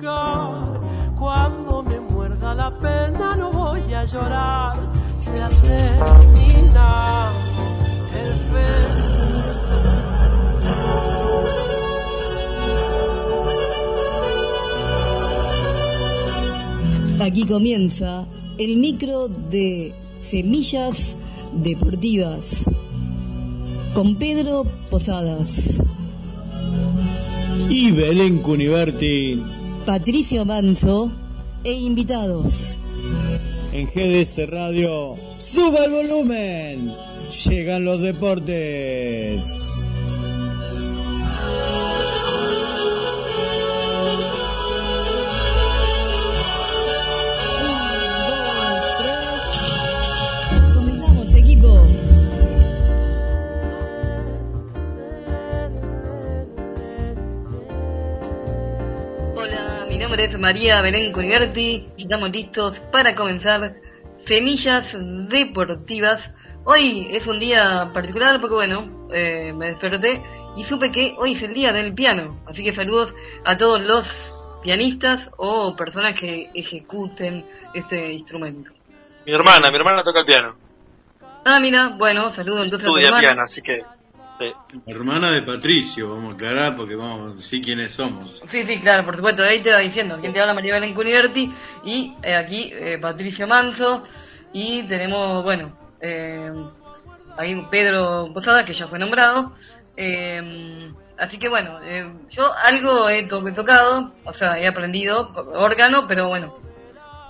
achicar. Cuando me muerda la pena, no voy a llorar. Se termina el fe. Aquí comienza el micro de Semillas Deportivas con Pedro Posadas, Y Belén Cuniverti Patricio Manso e invitados. en GDS Radio. ¡Suba el volumen! Llegan los deportes. Nombre es María Belén Cuniverti y estamos listos para comenzar Semillas Deportivas. Hoy es un día particular porque, bueno, eh, me desperté y supe que hoy es el día del piano. Así que saludos a todos los pianistas o personas que ejecuten este instrumento. Mi hermana, mi hermana toca el piano. Ah, mira, bueno, saludo entonces a tu Estudia hermana. piano, así que. Sí. Hermana de Patricio, vamos a aclarar porque vamos a decir quiénes somos. Sí, sí, claro, por supuesto, ahí te va diciendo. Quien te habla María Belén Cuniverti y eh, aquí eh, Patricio Manso y tenemos, bueno, eh, ahí Pedro Posada que ya fue nombrado. Eh, así que bueno, eh, yo algo he to- he tocado, o sea, he aprendido órgano, pero bueno,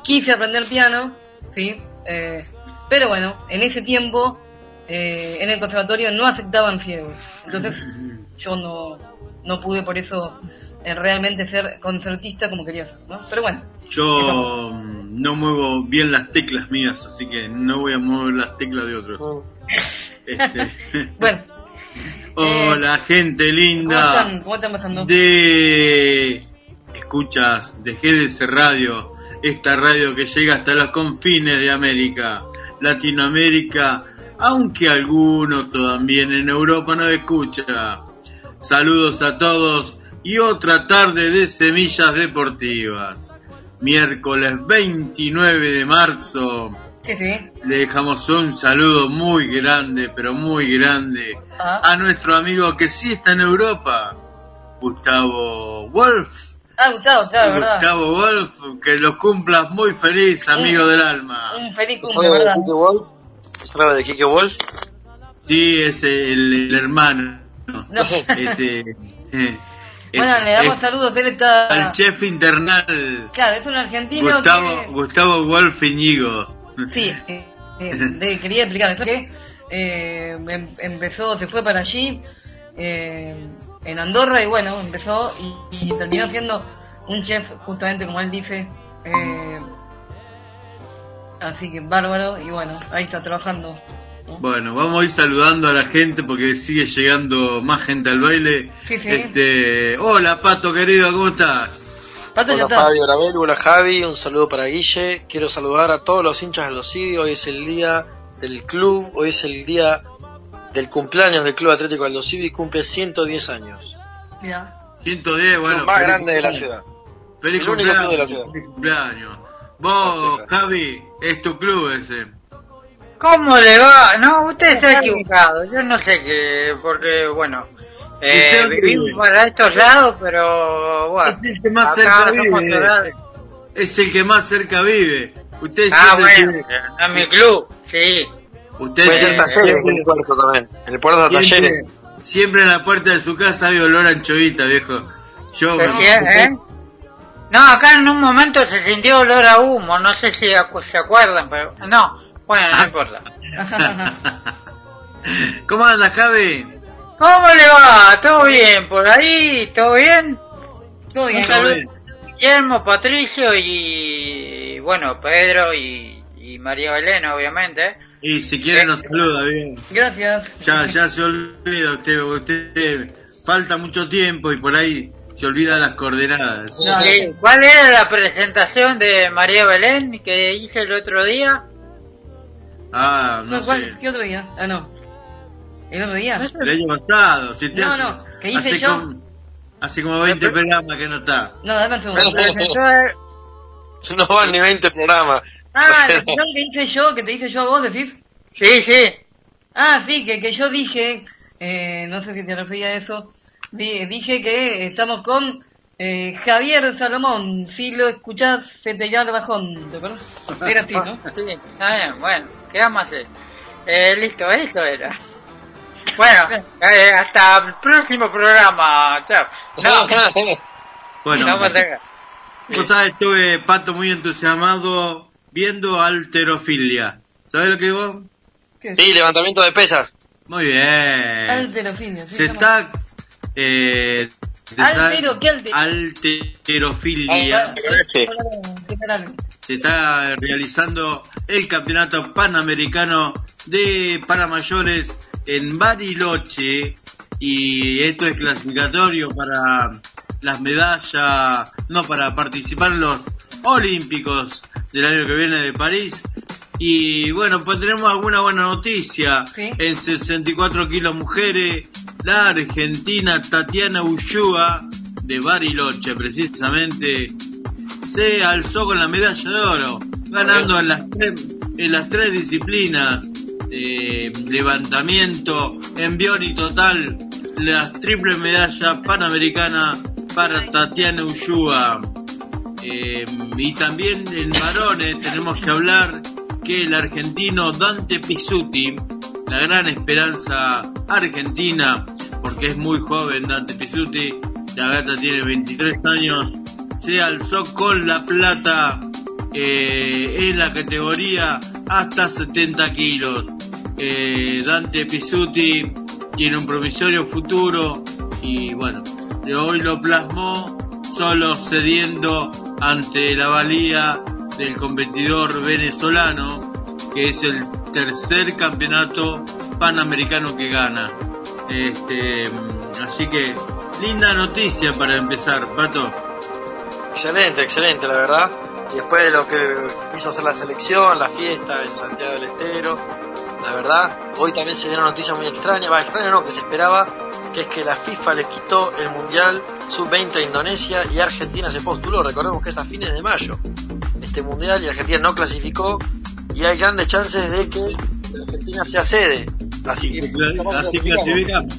quise aprender piano, sí, eh, pero bueno, en ese tiempo eh, en el conservatorio no aceptaban ciegos, entonces yo no, no pude por eso eh, realmente ser concertista como quería ser, ¿no? Pero bueno, Yo no muevo bien las teclas mías, así que no voy a mover las teclas de otros. Este, bueno, hola, gente ¿cómo linda están? ¿Cómo están pasando? de escuchas de GDS Radio, esta radio que llega hasta los confines de América, Latinoamérica, aunque algunos también en Europa no escucha. Saludos a todos y otra tarde de Semillas Deportivas. Miércoles 29 de marzo. Sí, sí. Le dejamos un saludo muy grande, pero muy grande Ah, a nuestro amigo que sí está en Europa, Gustavo Wolf. ah Gustavo, claro, ¿verdad? Gustavo Wolf, que lo cumplas muy feliz, amigo del alma. Un feliz ¿Es cumple, ¿verdad? Algo de Kike Wolf? Sí, es el, el hermano. No. Este, eh, Bueno, le damos saludos, él está... al chef internal, Claro, es un argentino Gustavo, que... Gustavo Wolf Iñigo. Sí, eh, eh, quería explicar que eh, em- empezó, se fue para allí eh, en Andorra y bueno, empezó y, y terminó siendo un chef justamente como él dice. eh, así que bárbaro y bueno, ahí está trabajando. ¿no? Bueno, vamos a ir saludando a la gente porque sigue llegando más gente al baile. Sí, sí. Este, hola Pato querido, ¿cómo estás? Pato Hola. Fabio, hola Belu, hola Javi, un saludo para Guille. Quiero saludar a todos los hinchas de los Civi. Hoy es el día del club, hoy es el día del cumpleaños del Club Atlético Aldo Civi, cumple 110 años. Mira. 110, bueno. el más grande de la cumpleaños. ciudad. Feliz El único club de la cumpleaños. ciudad. Feliz cumpleaños. Vos. Javi, es tu club ese. ¿Cómo le va? No, usted está equivocado. Yo no sé qué, porque, bueno, eh, Usted vivimos vive. para estos lados, pero, bueno, Es el que más cerca vive. Es el que más cerca vive. Usted Ah, siempre bueno, tiene- a mi club, sí. Usted Puede ser siempre, talleres en el puerto también. En el puerto de talleres. siempre en la puerta de su casa hay olor a anchovita, viejo. Yo me- ¿eh? No, acá en un momento se sintió olor a humo, no sé si acu- se acuerdan, pero, no, bueno, no importa. ¿Cómo anda, Javi? ¿Cómo le va? ¿Todo bien por ahí? ¿Todo bien? Todo bien. Un saludo a Guillermo, Patricio y, bueno, Pedro y, y María Belén, obviamente. Y si quiere nos saluda, bien. Gracias. Ya, ya se olvida usted, usted falta mucho tiempo y por ahí se olvida las coordenadas. Sí, ¿Cuál era la presentación de María Belén que hice el otro día? Ah, no No, ¿cuál? sé. ¿Qué otro día? Ah, no. ¿El otro día? El año pasado, si te No, hace, no, que hice hace yo. Como, hace como 20 programas que no está. No, dame un segundo. No van ni 20 programas. Ah, la que hice yo, que te hice yo a vos, decís. Sí, sí. Ah, sí, que, que yo dije, eh, no sé si te refería a eso, dije que estamos con eh, Javier Salomón. Si lo escuchás, se te llama el bajón. ¿Te acuerdas? Era así, ¿no? Sí, está bien, bueno, ¿qué vamos a hacer? Eh, listo, eso era. Bueno, eh, hasta el próximo programa, chao. No, Bueno, vamos vos sabés, estuve, Pato, muy entusiasmado viendo alterofilia. ¿Sabés lo que vos? Sí, levantamiento de pesas. Muy bien. Alterofilia. sí, Se está... Eh, Altero, ¿qué alte- Alterofilia. Sí. ¿Qué tal? se está realizando el campeonato panamericano de Paramayores en Bariloche y esto es clasificatorio para las medallas, no para participar en los Olímpicos del año que viene de París. Y bueno, pues tenemos alguna buena noticia. Sí. En 64 kilos mujeres, la argentina Tatiana Ushua de Bariloche, precisamente, se alzó con la medalla de oro, ganando en las tres, en las tres disciplinas, eh, levantamiento, envión y total, la triple medalla panamericana para Tatiana Ushua. Eh, y también en varones tenemos que hablar que el argentino Dante Pizzuti, la gran esperanza argentina, porque es muy joven Dante Pizzuti, la gata tiene 23 años, se alzó con la plata eh, en la categoría hasta 70 kilos. Eh, Dante Pizzuti tiene un promisorio futuro y bueno, hoy lo plasmó solo cediendo ante la valía del competidor venezolano, que es el tercer campeonato panamericano que gana. Este, así que linda noticia para empezar, Pato. Excelente, excelente, la verdad. Después de lo que hizo hacer la selección, la fiesta en Santiago del Estero, la verdad, hoy también se dio una noticia muy extraña, va, extraña no, que se esperaba, que es que la FIFA le quitó el Mundial Sub-20 a Indonesia y Argentina se postuló. Recordemos que es a fines de mayo este Mundial y Argentina no clasificó y hay grandes chances de que Argentina sea sede. Así que, Así clasificamos.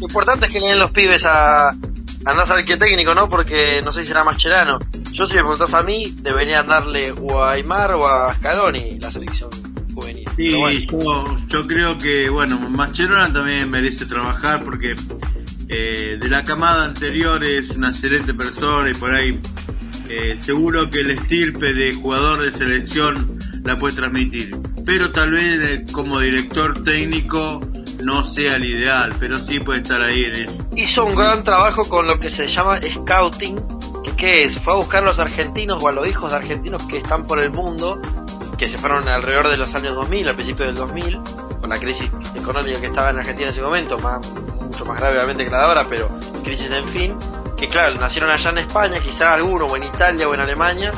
lo importante es que le den los pibes a, andar a saber qué técnico, ¿no? Porque no sé si será Mascherano. Yo si me preguntás a mí, deberían darle o a Aymar o a Scaloni la selección juvenil. Sí, bueno, yo, yo creo que, bueno, Mascherano también merece trabajar porque eh, de la camada anterior es una excelente persona y por ahí eh, seguro que el estirpe de jugador de selección la puede transmitir. Pero tal vez eh, como director técnico no sea el ideal, pero sí puede estar ahí en eso. hizo un gran trabajo con lo que se llama scouting, que qué es, fue a buscar a los argentinos o a los hijos de argentinos que están por el mundo, que se fueron alrededor de los años 2000, al principio del 2000, con la crisis económica que estaba en Argentina en ese momento, más, mucho más grave obviamente que la de ahora, pero crisis en fin, que claro, nacieron allá en España, quizás algunos, o en Italia o en Alemania,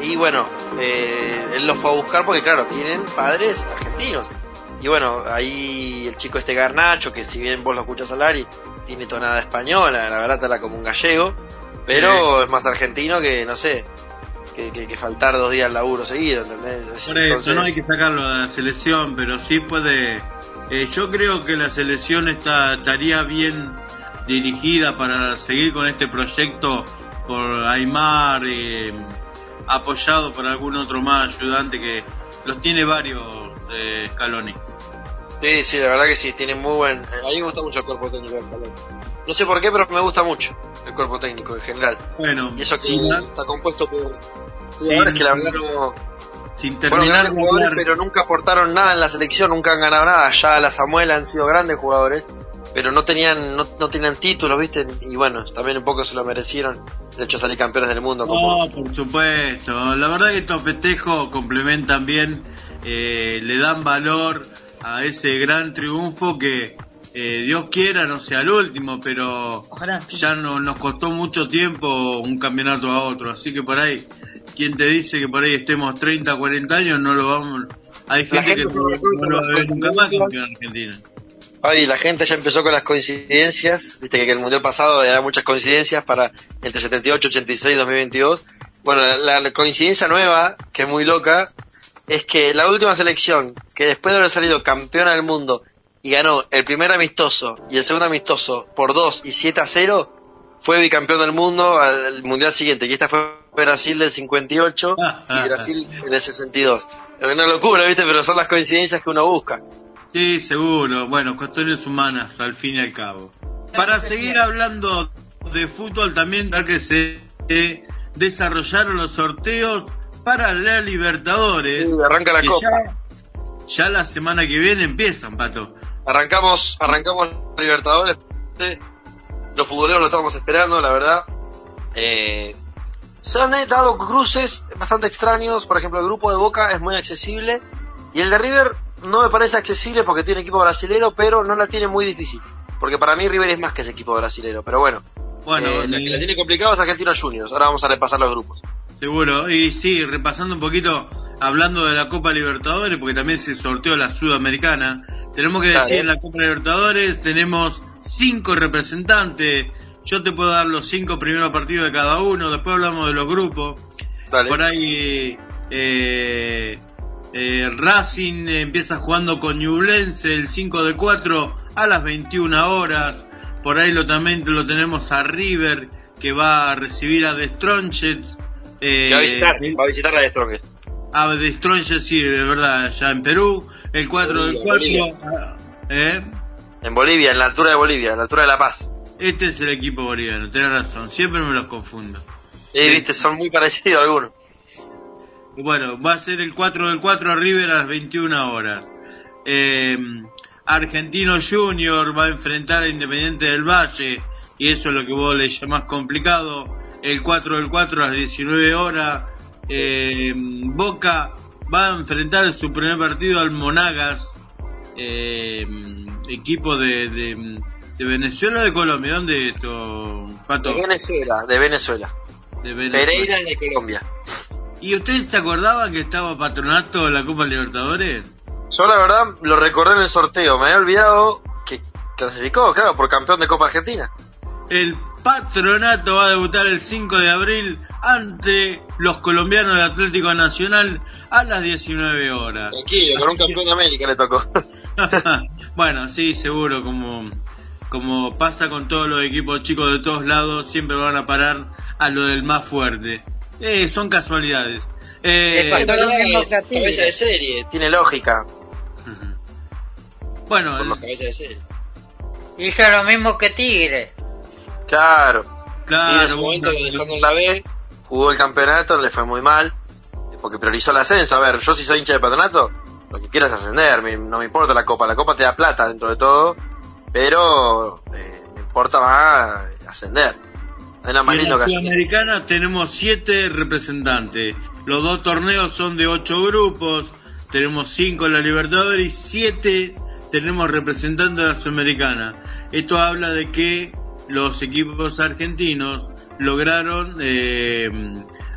y bueno, eh, él los fue a buscar porque claro, tienen padres argentinos. Y bueno, ahí el chico este Garnacho, que si bien vos lo escuchas hablar y tiene tonada española, la verdad está como un gallego, pero es más argentino que, no sé, que, que, que faltar dos días al laburo seguido, ¿entendés? Por eso no hay que sacarlo de la selección, pero sí puede. eh, yo creo que la selección está, estaría bien dirigida para seguir con este proyecto por Aymar, eh, apoyado por algún otro más ayudante que los tiene varios eh, Scaloni. Sí, sí, la verdad que sí, tiene muy buen... A mí me gusta mucho el cuerpo técnico del Salón. No sé por qué, pero me gusta mucho el cuerpo técnico en general. Bueno, Y eso que sin, está compuesto por Sí, jugadores que la verdad no... sin Bueno, terminar de jugadores, hablar- pero nunca aportaron nada en la selección, nunca han ganado nada. Ya la Samuel han sido grandes jugadores, pero no tenían no, no tenían títulos, ¿viste? Y bueno, también un poco se lo merecieron. De hecho, salir campeones del mundo. Como... No, por supuesto. La verdad que estos festejos complementan bien, eh, le dan valor a ese gran triunfo que eh, Dios quiera no sea el último, pero Ojalá. ya no, nos costó mucho tiempo un campeonato a otro. Así que por ahí, quien te dice que por ahí estemos 30, 40 años, no lo vamos. Hay gente que no- no, lo va a ver nunca más campeón argentino. Ay, la gente ya empezó con las coincidencias, viste que el mundial pasado había muchas coincidencias para entre 78, 86 y 2022. Bueno, la, la coincidencia nueva, que es muy loca, es que la última selección, que después de haber salido campeona del mundo y ganó el primer amistoso y el segundo amistoso por 2 y 7 a 0, fue bicampeón del mundo al, al mundial siguiente, que esta fue Brasil del 58 Ah, ah, y Brasil del 62. Es una locura, viste, pero son las coincidencias que uno busca. Sí, seguro. Bueno, cuestiones humanas, al fin y al cabo. Para seguir hablando de fútbol, también que se eh, desarrollaron los sorteos para la Libertadores. Sí, arranca la Copa. Ya, ya la semana que viene empiezan, Pato. Arrancamos, arrancamos Libertadores. Sí. Los futboleros lo estábamos esperando, la verdad. Eh, se han dado cruces bastante extraños. Por ejemplo, el grupo de Boca es muy accesible. Y el de River no me parece accesible porque tiene equipo brasilero, pero no la tiene muy difícil. Porque para mí River es más que ese equipo brasilero. Pero bueno, Bueno, eh, la que la tiene complicado es Argentinos Juniors. Ahora vamos a repasar los grupos. seguro. Y sí, repasando un poquito, hablando de la Copa Libertadores, porque también se sorteó la Sudamericana. Tenemos que decir en la Copa Libertadores tenemos cinco representantes. Yo te puedo dar los cinco primeros partidos de cada uno. Después hablamos de los grupos. Dale. Por ahí eh, eh, Racing empieza jugando con Ñublense el 5 de 4 a las 21 horas. Por ahí lo, también lo tenemos a River que va a recibir a The Strongest. Eh, va a visitar, va a visitar de a The Strongest, sí, de verdad, ya en Perú. El 4 del Bolivia, 4. eh, En Bolivia, en la altura de Bolivia, en la altura de La Paz. este es el equipo boliviano, tenés razón, siempre me los confundo. Eh, viste, son muy parecidos algunos. Bueno, va a ser el 4 del 4 a River a las 21 horas. Eh, Argentino Junior va a enfrentar a Independiente del Valle, y eso es lo que vos le llamás complicado. El 4 del 4 a las 19 horas. Eh, Boca va a enfrentar su primer partido al Monagas, eh, equipo de, de, de Venezuela o de Colombia. ¿Dónde es esto, Pato? De Venezuela, de Venezuela. De Venezuela. Pereira de Colombia. ¿Y ustedes se acordaban que estaba patronato en la Copa Libertadores? Yo la verdad lo recordé en el sorteo, me había olvidado que clasificó, claro, por campeón de Copa Argentina. El patronato va a debutar el 5 de abril ante los colombianos del Atlético Nacional a las 19 horas. Tranquilo, con un campeón de América le tocó. bueno, sí, seguro, como, como pasa con todos los equipos chicos de todos lados, siempre van a parar a lo del más fuerte. Eh, son casualidades. Eh, Es cabeza de serie, tiene lógica. bueno, Por los cabezas de serie. Hizo lo mismo que Tigre. Claro. y claro, en su momento bueno, dejando en la B, jugó el campeonato, le fue muy mal, porque priorizó el ascenso. A ver, yo si soy hincha de patronato, lo que quiero es ascender, no me importa la copa, la copa te da plata dentro de todo, pero eh, me importa más ascender. Es lo más lindo que. Sudamericana tenemos siete representantes. Los dos torneos son de ocho grupos. Tenemos cinco en la Libertadores y siete tenemos representantes de la Sudamericana. Esto habla de que los equipos argentinos lograron eh,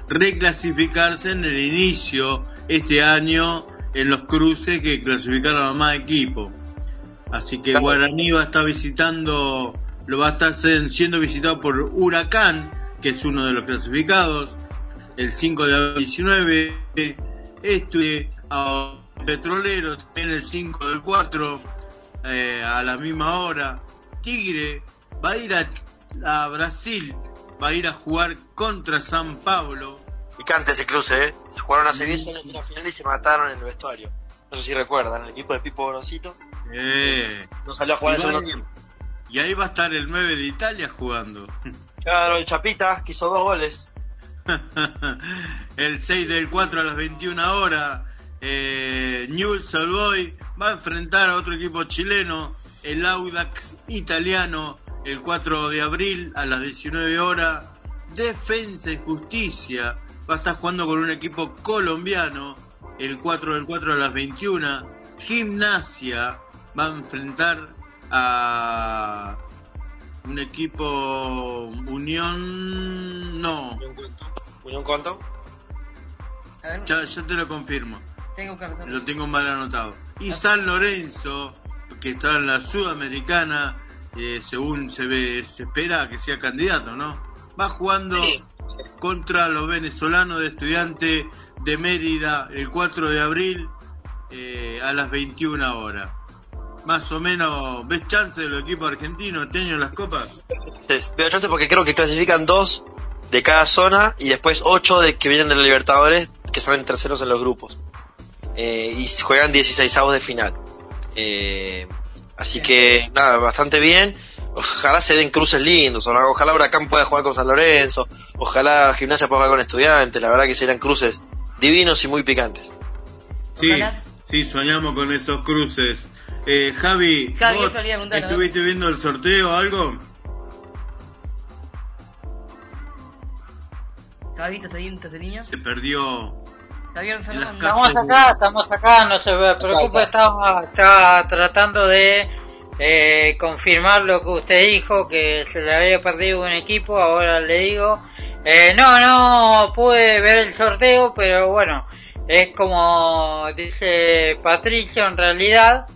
reclasificarse en el inicio este año en los cruces que clasificaron a más equipos. Así que Guaraní va a estar visitando, lo va a estar siendo visitado por Huracán, que es uno de los clasificados, el 5 de 19, este a Petrolero también el 5 del 4, eh, a la misma hora. Tigre va a ir a, Brasil, va a ir a jugar contra San Pablo. Picante ese cruce, ¿eh? Se jugaron hace 10 años en la final y se mataron en el vestuario. No sé si recuerdan, el equipo de Pipo Grosito. Eh. No salió a jugar el segundo tiempo. Y ahí va a estar el 9 de Italia jugando. Claro, el Chapita, que hizo dos goles. el 6 del 4 a las 21 horas. Eh, Newell's Old Boy va a enfrentar a otro equipo chileno, el Audax italiano, el 4 de abril a las 19 horas. Defensa y Justicia va a estar jugando con un equipo colombiano, el 4 del 4 a las 21. Gimnasia va a enfrentar a un equipo Unión no. Unión Conto ya, ya te lo confirmo. Tengo lo tengo mal anotado. Y San Lorenzo que está en la sudamericana eh, según se ve se espera que sea candidato no va jugando contra los venezolanos de estudiante de Mérida el 4 de abril eh, a las 21 horas más o menos, ¿ves chance de los equipos argentinos este año en las copas? Veo chance porque creo que clasifican dos de cada zona y después ocho de que vienen de la Libertadores que salen terceros en los grupos. Eh, y juegan 16 avos de final. Eh, así que, nada, bastante bien. Ojalá se den cruces lindos, ojalá Huracán pueda jugar con San Lorenzo, ojalá Gimnasia pueda jugar con Estudiantes, la verdad que serán cruces divinos y muy picantes. Sí, sí, soñamos con esos cruces. Eh, Javi, Javi ¿vos ¿estuviste viendo el sorteo o algo? Javi, ¿estás ahí? ¿Estás niño? Se perdió. Estamos acá, estamos acá, no se preocupe, estaba, estaba tratando de eh, confirmar lo que usted dijo, que se le había perdido un equipo, ahora le digo. Eh, no, no pude ver el sorteo, pero bueno, es como dice Patricio en realidad,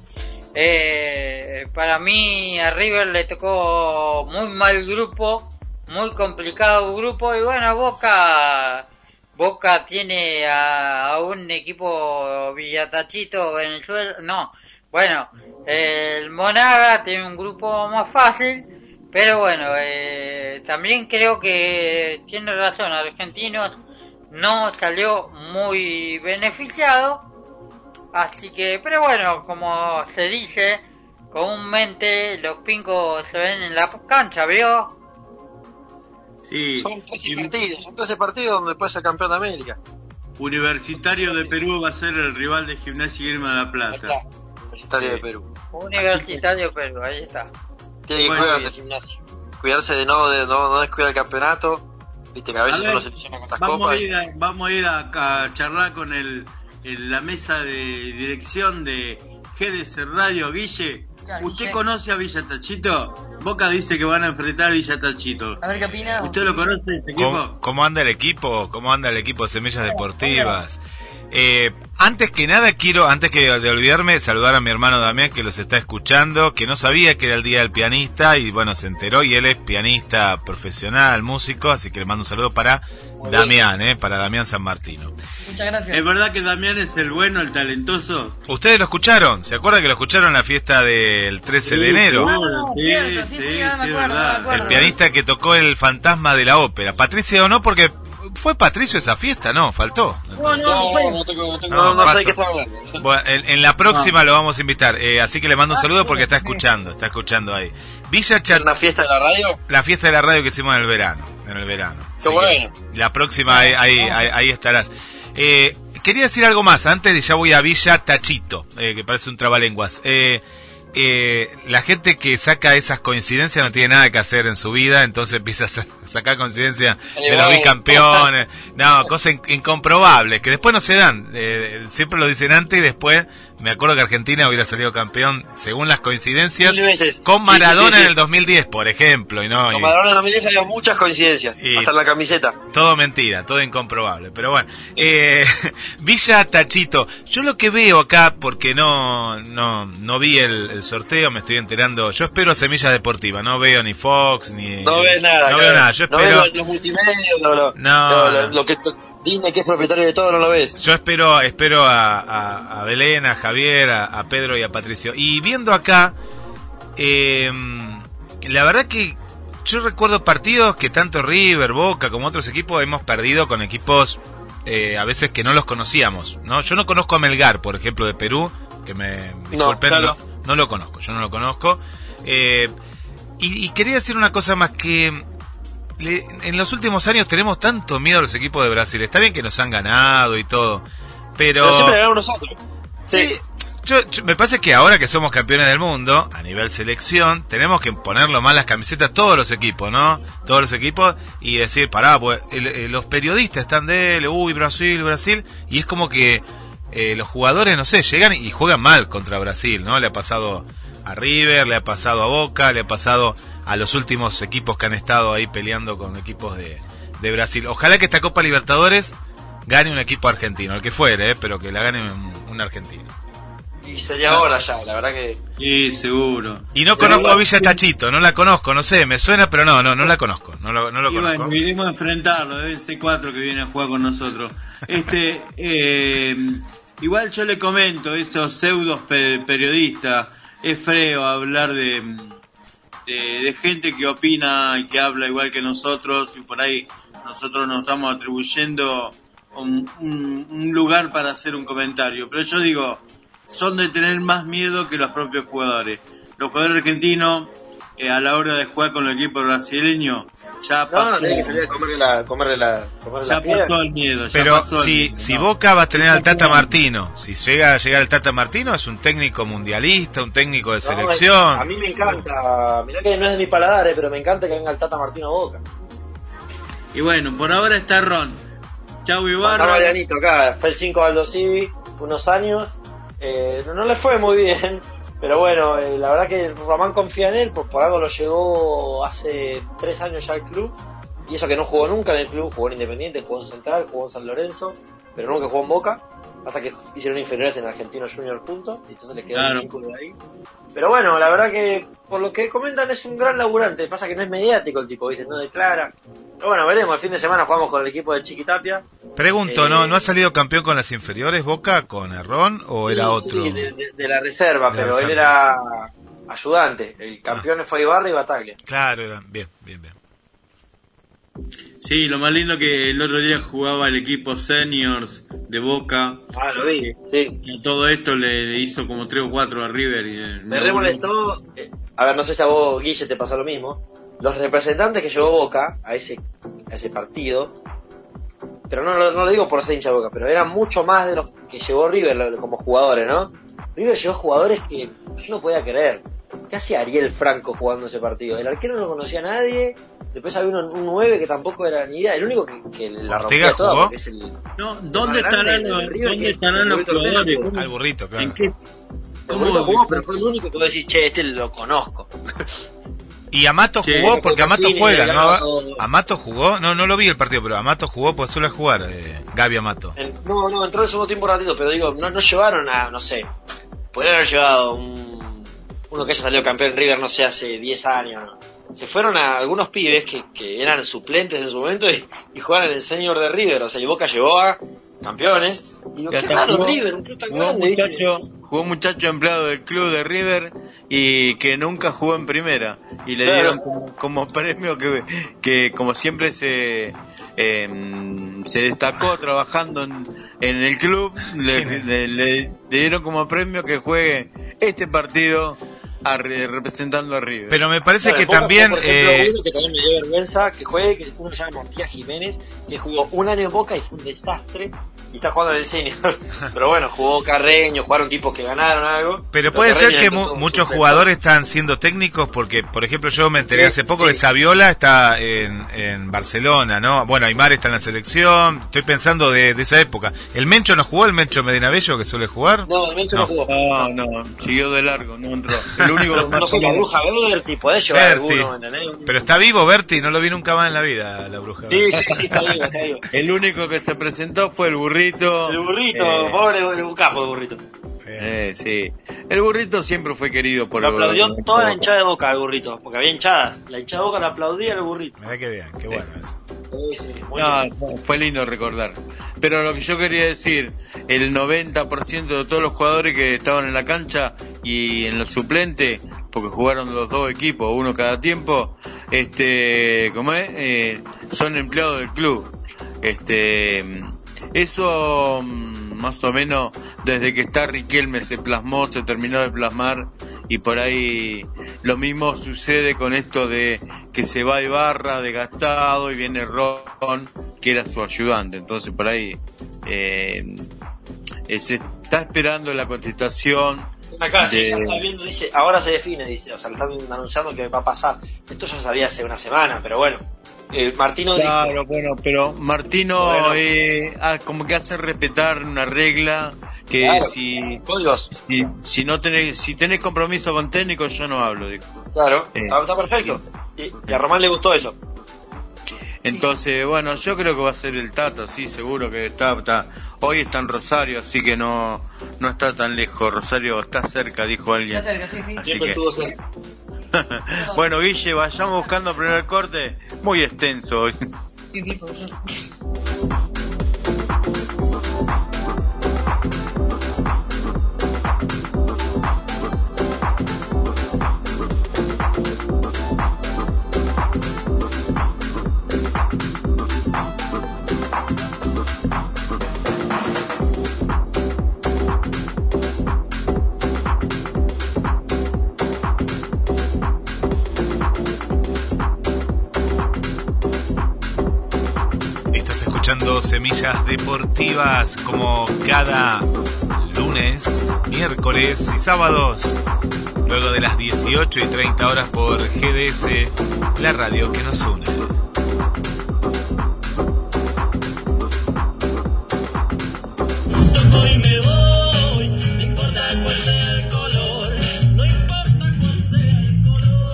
eh, para mí a River le tocó muy mal grupo, muy complicado grupo y bueno, Boca Boca tiene a, un equipo Villatachito Venezuela, no, bueno, el Monaga tiene un grupo más fácil, pero bueno, eh, también creo que tiene razón, Argentinos no salió muy beneficiado Así que, pero bueno, como se dice, comúnmente los pincos se ven en la cancha, ¿vio? Sí. Son 13 partidos, son 13 partidos donde puede ser campeón de América. Universitario de Perú va a ser el rival de Gimnasia y Grima de la Plata. Universitario de Perú. Universitario de Perú, ahí está. Tiene que cuidarse Gimnasia. Cuidarse de no, de no, no descuidar el campeonato. Viste que a veces solo se con las vamos copas. A ir a, vamos a ir a charlar con el en la mesa de dirección de GDC Radio, Guille. ¿Usted conoce a Villa Tachito? Boca dice que van a enfrentar a Villa Tachito. A ver qué opina. ¿Usted lo conoce este equipo? ¿Cómo, anda el equipo? ¿Cómo anda el equipo de Semillas Deportivas? Eh, antes que nada quiero, antes que de olvidarme, saludar a mi hermano Damián que los está escuchando, que no sabía que era el día del pianista y bueno, se enteró y él es pianista profesional, músico, así que le mando un saludo para Damián, eh, para Damián San Martino. Muchas gracias. ¿Es verdad que Damián es el bueno, el talentoso? ¿Ustedes lo escucharon? ¿Se acuerdan que lo escucharon en la fiesta del 13 de enero? sí, sí, sí, verdad. El pianista que tocó el fantasma de la ópera. Patricia o no, porque fue Patricio esa fiesta, ¿no? Faltó. No, no, no, no, sé qué Bueno, en, la próxima lo vamos a invitar. Eh, así que le mando un saludo porque está escuchando, está escuchando ahí. Villa Chat. ¿La fiesta de la radio? La fiesta de la radio que hicimos en el verano. En el verano. Qué bueno. La próxima ahí, ahí, ahí estarás. Eh, quería decir algo más, antes de ya voy a Villa Tachito, eh, que parece un trabalenguas. Eh, eh, la gente que saca esas coincidencias no tiene nada que hacer en su vida, entonces empieza a sa- sacar coincidencias de los bicampeones, no, cosas in- incomprobables, que después no se dan, eh, siempre lo dicen antes y después, me acuerdo que Argentina hubiera salido campeón según las coincidencias, con Sí, Maradona sí, sí. en el 2010, por ejemplo, y no, Con Maradona en la milicia había muchas coincidencias. Y- Hasta la camiseta. todo mentira, todo incomprobable, pero bueno, eh, Villa Tachito, yo lo que veo acá, porque no, no, no vi el, el sorteo, me estoy enterando, yo espero Semilla Deportiva, no veo ni Fox, ni... No ves nada. No claro. veo nada, yo No espero... ves los, los multimedios, No, lo, lo- no. lo que Que es propietario de todo, no lo ves. Yo espero, espero a, a, a Belén, a Javier, a, a Pedro y a Patricio. Y viendo acá, eh, la verdad que yo recuerdo partidos que tanto River, Boca como otros equipos hemos perdido con equipos eh, a veces que no los conocíamos. ¿no? Yo no conozco a Melgar, por ejemplo, de Perú, que me disculpen, claro. no, no lo conozco, yo no lo conozco. Eh, y, y quería decir una cosa más que le- en los últimos años tenemos tanto miedo a los equipos de Brasil. Está bien que nos han ganado y todo, pero... Pero siempre ganamos nosotros. Sí, yo, yo- me parece que ahora que somos campeones del mundo, a nivel selección, tenemos que ponerlo más las camisetas todos los equipos, ¿no? Todos los equipos y decir, pará, pues el- el- los periodistas están de él, uy, Brasil, Brasil, y es como que eh, los jugadores, no sé, llegan y juegan mal contra Brasil, ¿no? Le ha pasado a River, le ha pasado a Boca, le ha pasado a los últimos equipos que han estado ahí peleando con equipos de, de Brasil. Ojalá que esta Copa Libertadores gane un equipo argentino, el que fuere, ¿eh? pero que la gane un, un argentino. Y sería ahora ya, la verdad que. Sí, seguro. Y no Pero conozco a Villa Tachito, no la conozco, no sé, me suena, pero no, no, no la conozco, no lo, no lo Y conozco. bueno, iremos a enfrentarlo, debe ser cuatro que viene a jugar con nosotros. Este, eh, igual yo le comento, esos pseudos pe- periodistas, es feo hablar de, de, de gente que opina y que habla igual que nosotros y por ahí nosotros nos estamos atribuyendo un, un- un lugar para hacer un comentario. Pero yo digo, son de tener más miedo que los propios jugadores. Los jugadores argentinos, eh, a la hora de jugar con el equipo brasileño, ya pasó. no, que salir a comerle la, comerle la, comerle Ya la pasó el miedo. ya Pero pasó el si, miedo, si no. Boca va a tener al Tata Martino, si llega a llegar el Tata Martino, es un técnico mundialista, un técnico de No, selección. a mí me encanta, mirá que no es de mi paladar, eh, pero me encanta que venga el Tata Martino Boca. Y bueno, por ahora está Ron. Chau Está Ibarra. Marianito acá, fue el 5 Aldo Civi, unos años, eh, no, no le fue muy bien, pero bueno, eh, la verdad que Román confía en él, pues por algo lo llegó hace tres años ya al club, y eso que no jugó nunca en el club, jugó en Independiente, jugó en Central, jugó en San Lorenzo, pero nunca jugó en Boca, pasa que hicieron inferiores en Argentino Junior punto, y entonces le quedó Claro. el vínculo de ahí. Pero bueno, la verdad que por lo que comentan es un gran laburante, pasa que no es mediático el tipo, ¿viste? no declara. Pero bueno, veremos, el fin de semana jugamos con el equipo de Chiquitapia. Pregunto, Eh, ¿no, ¿no ha salido campeón con las inferiores Boca con Errón o era otro? sí, de, de- de la reserva, De la pero reserva. él era ayudante. El campeón fue Ibarra y Bataglia. Claro, era- bien, bien, bien. Sí, lo más lindo que el otro día jugaba el equipo seniors de Boca. Ah, lo vi. Sí. Y a todo esto le, hizo como 3 o 4 a River. Y, eh, Me no- re molestó. eh, A ver, no sé si a vos, Guille, te pasó lo mismo. Los representantes que llevó Boca a ese, a ese partido, pero no, lo- no lo digo por ser hincha de Boca, pero eran mucho más de los que llevó River como jugadores, ¿no? River llevó jugadores que yo no podía creer. ¿Qué hacía Ariel Franco jugando ese partido? El arquero no lo conocía a nadie. Después había uno- un 9 que tampoco era ni idea. El único que, que la ¿Ortega rompía toda es el, No, ¿dónde estarán los, ¿dónde estarán los jugadores? jugó. ¿Cómo- Al burrito, claro. ¿En qué? El ¿Cómo? bonito jugó, pero fue el único que vos decís, che, este lo conozco. Y Amato Sí, jugó, porque Amato juega, ¿no? Amato jugó, no, no lo vi el partido, pero Amato jugó, pues suele jugar, eh, Gaby Amato. En- No, no, entró en el segundo tiempo ratito, pero digo, no, no llevaron a, no sé, podrían haber llevado un, uno que haya salido campeón en River, no sé, hace 10 años. ¿no? Se fueron a algunos pibes que, que eran suplentes en su momento y, y jugaban en el senior de River, o sea, y Boca llevó a campeones. Y digo, qué raro jugó- River, un club tan Jugó grande. muchacho, jugó un muchacho empleado del club de River y que nunca jugó en primera y le Claro. dieron como, como premio que, que como siempre se eh, se destacó trabajando en, en el club le, le- le- le dieron como premio que juegue este partido a re- representando a River. Pero me parece Bueno, que también... por ejemplo, eh, uno que también me dio vergüenza que juegue, que uno que se llama Matías Jiménez, que jugó un año en Boca y fue un desastre, y está jugando en el senior. Pero bueno, jugó Carreño, jugaron tipos que ganaron algo. Pero puede ser que mu- muchos jugadores están siendo técnicos porque, por ejemplo, yo me enteré Sí, hace poco sí. que Saviola está en, en Barcelona, ¿no? Bueno, Aymar está en la selección. Estoy pensando de, de esa época. ¿El Mencho no jugó? ¿El Mencho Medina Bello que suele jugar? No, el Mencho no, No. jugó. No, no, siguió de largo, no entró. El único que No sé, la bruja Berti, podés llevar Berti. alguno, ¿entendés? Pero está vivo Berti, no lo vi nunca más en la vida, la bruja. Sí, sí, sí, está vivo, está vivo. El único que se presentó fue el burrito. El burrito, Eh, pobre el capo de burrito. Eh, sí. El burrito siempre fue querido por Lo aplaudió por- toda la hinchada de boca al burrito, porque había hinchadas. La hinchada de boca la aplaudía al burrito. Mirá qué bien, qué bueno eso. Sí, sí, muy No, lindo. no, fue lindo recordar. Pero lo que yo quería decir, el 90% de todos los jugadores que estaban en la cancha y en los suplentes, porque jugaron los dos equipos, uno cada tiempo, este, ¿cómo es? Eh, son empleados del club. Este, eso mm, más o menos desde que está Riquelme se plasmó, se terminó de plasmar y por ahí lo mismo sucede con esto de que se va Ibarra de gastado y viene Ron que era su ayudante entonces por ahí eh, eh, se está esperando la contestación Acá sí, ya está viendo, dice, ahora se define, dice, o sea, le están anunciando que va a pasar. Esto ya sabía hace una semana, pero bueno. Eh, Martino claro bueno pero Martino Bueno. eh, ah, como que hace respetar una regla que Claro. si dijo, códigos, si, si no tenés si tenés compromiso con técnico yo no hablo dijo claro, Eh. está, está perfecto. Y, y a Román le gustó eso. Entonces, bueno, yo creo que va a ser el Tata, sí, seguro que está, está. Hoy está en Rosario, así que no, no está tan lejos. Rosario está cerca, dijo alguien. Está cerca, sí, sí. Así Siempre que- estuvo cerca. bueno, Guille, vayamos buscando el primer corte. Muy extenso hoy. Semillas Deportivas como cada lunes, miércoles y sábados, luego de las 18 y 30 horas por GDS, la radio que nos une.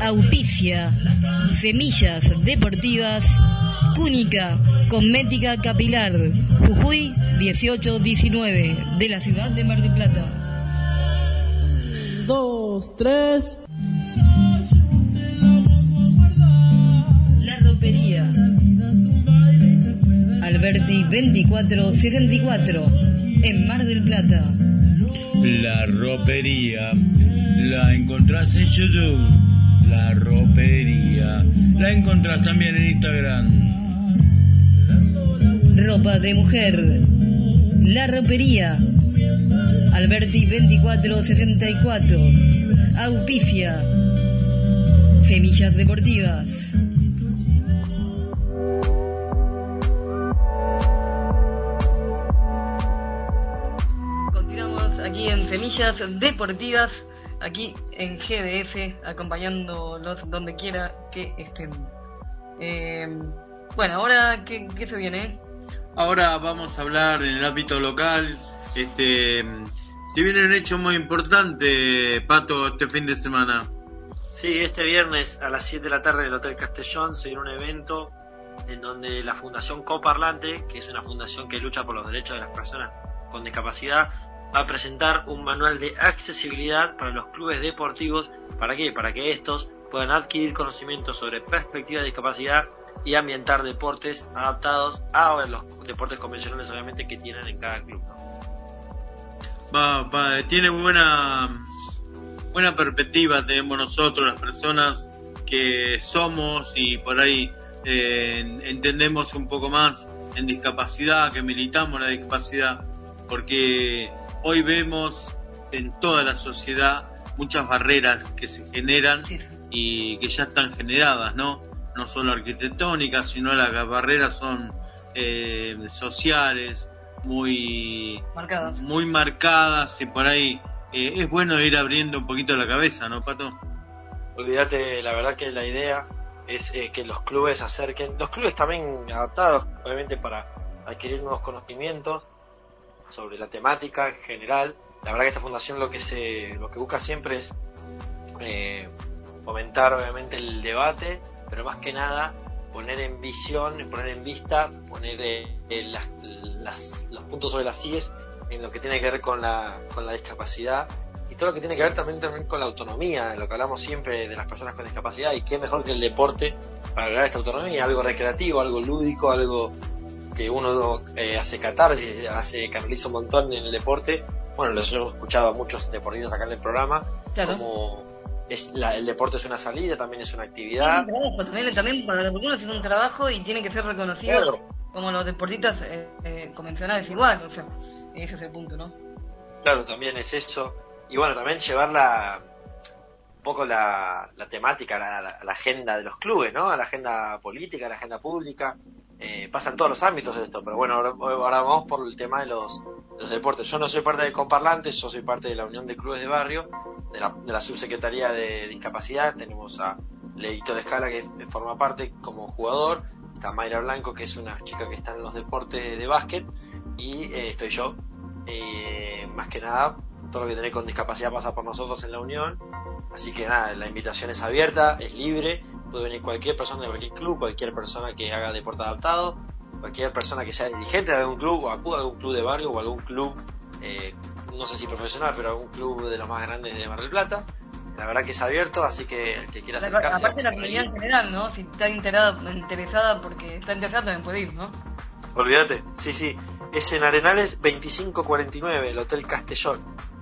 Auspicia. Semillas Deportivas. Cúnica. Cosmética Capilar. Jujuy 1819. De la ciudad de Mar del Plata. Dos, tres. La ropería. Alberti 2464. En Mar del Plata. La ropería la encontrás en YouTube. La ropería la encontrás también en Instagram. Ropa de mujer. La ropería. Alberti 2464. Auspicia. Semillas Deportivas. Continuamos aquí en Semillas Deportivas, aquí en GDS, acompañándolos donde quiera que estén. Eh, bueno, ahora, ¿qué, qué se viene? Ahora vamos a hablar en el ámbito local. Este, si viene un hecho muy importante, Pato, este fin de semana. Sí, este viernes a las 7 de la tarde en el Hotel Castellón se viene un evento en donde la Fundación Coparlante, que es una fundación que lucha por los derechos de las personas con discapacidad, va a presentar un manual de accesibilidad para los clubes deportivos. ¿Para qué? Para que estos puedan adquirir conocimientos sobre perspectiva de discapacidad y ambientar deportes adaptados a los deportes convencionales obviamente que tienen en cada club. ¿no? Va, va, tiene buena buena perspectiva tenemos nosotros las personas que somos y por ahí eh, entendemos un poco más en discapacidad que militamos la discapacidad porque hoy vemos en toda la sociedad muchas barreras que se generan y que ya están generadas, ¿no? No solo arquitectónicas, sino las barreras son eh, sociales, muy, Marcadas. muy marcadas y por ahí eh, es bueno ir abriendo un poquito la cabeza, ¿no, Pato? Olvídate, la verdad que la idea es eh, que los clubes acerquen, los clubes también adaptados, obviamente, para adquirir nuevos conocimientos sobre la temática en general. La verdad que esta fundación lo que se, lo que busca siempre es eh, fomentar, obviamente, el debate, pero más que nada poner en visión, poner en vista, poner eh, eh, las- las- los puntos sobre las sillas en lo que tiene que ver con la, con la discapacidad y todo lo que tiene que ver también, también con la autonomía, de lo que hablamos siempre de las personas con discapacidad y qué mejor que el deporte para lograr esta autonomía, algo recreativo, algo lúdico, algo que uno eh, hace catarsis, hace canaliza un montón en el deporte. Bueno, los hemos escuchado a muchos deportistas acá en el programa, Claro. como es la- el deporte es una salida, también es una actividad. también, también para algunos es un trabajo y tiene que ser reconocido Claro. como los deportistas eh, eh, convencionales igual, o sea, ese es el punto, ¿no? Claro, también es eso. Y bueno, también llevar la, un poco la, la temática, la- la agenda de los clubes, ¿no? A la agenda política, a la agenda pública. Eh, pasa en todos los ámbitos esto, pero bueno, ahora, ahora vamos por el tema de los, de los deportes. Yo no soy parte de Comparlantes, yo soy parte de la Unión de Clubes de Barrio, de la, de la Subsecretaría de Discapacidad. Tenemos a Leito de Escala, que forma parte como jugador. Está Mayra Blanco, que es una chica que está en los deportes de básquet. Y eh, estoy yo, eh, más que nada, todo lo que tiene con discapacidad pasa por nosotros en la Unión. Así que nada, la invitación es abierta, es libre, puede venir cualquier persona de cualquier club, cualquier persona que haga deporte adaptado, cualquier persona que sea dirigente de algún club o acuda a algún club de barrio o algún club, eh, no sé si profesional, pero algún club de los más grandes de Mar del Plata. La verdad que es abierto, así que el que quiera acercarse... Aparte la comunidad en general, ¿no? Si está interesada, interesada porque está interesada también puede ir, ¿no? Olvídate, sí, sí. Es en Arenales 2549, el Hotel Castellón,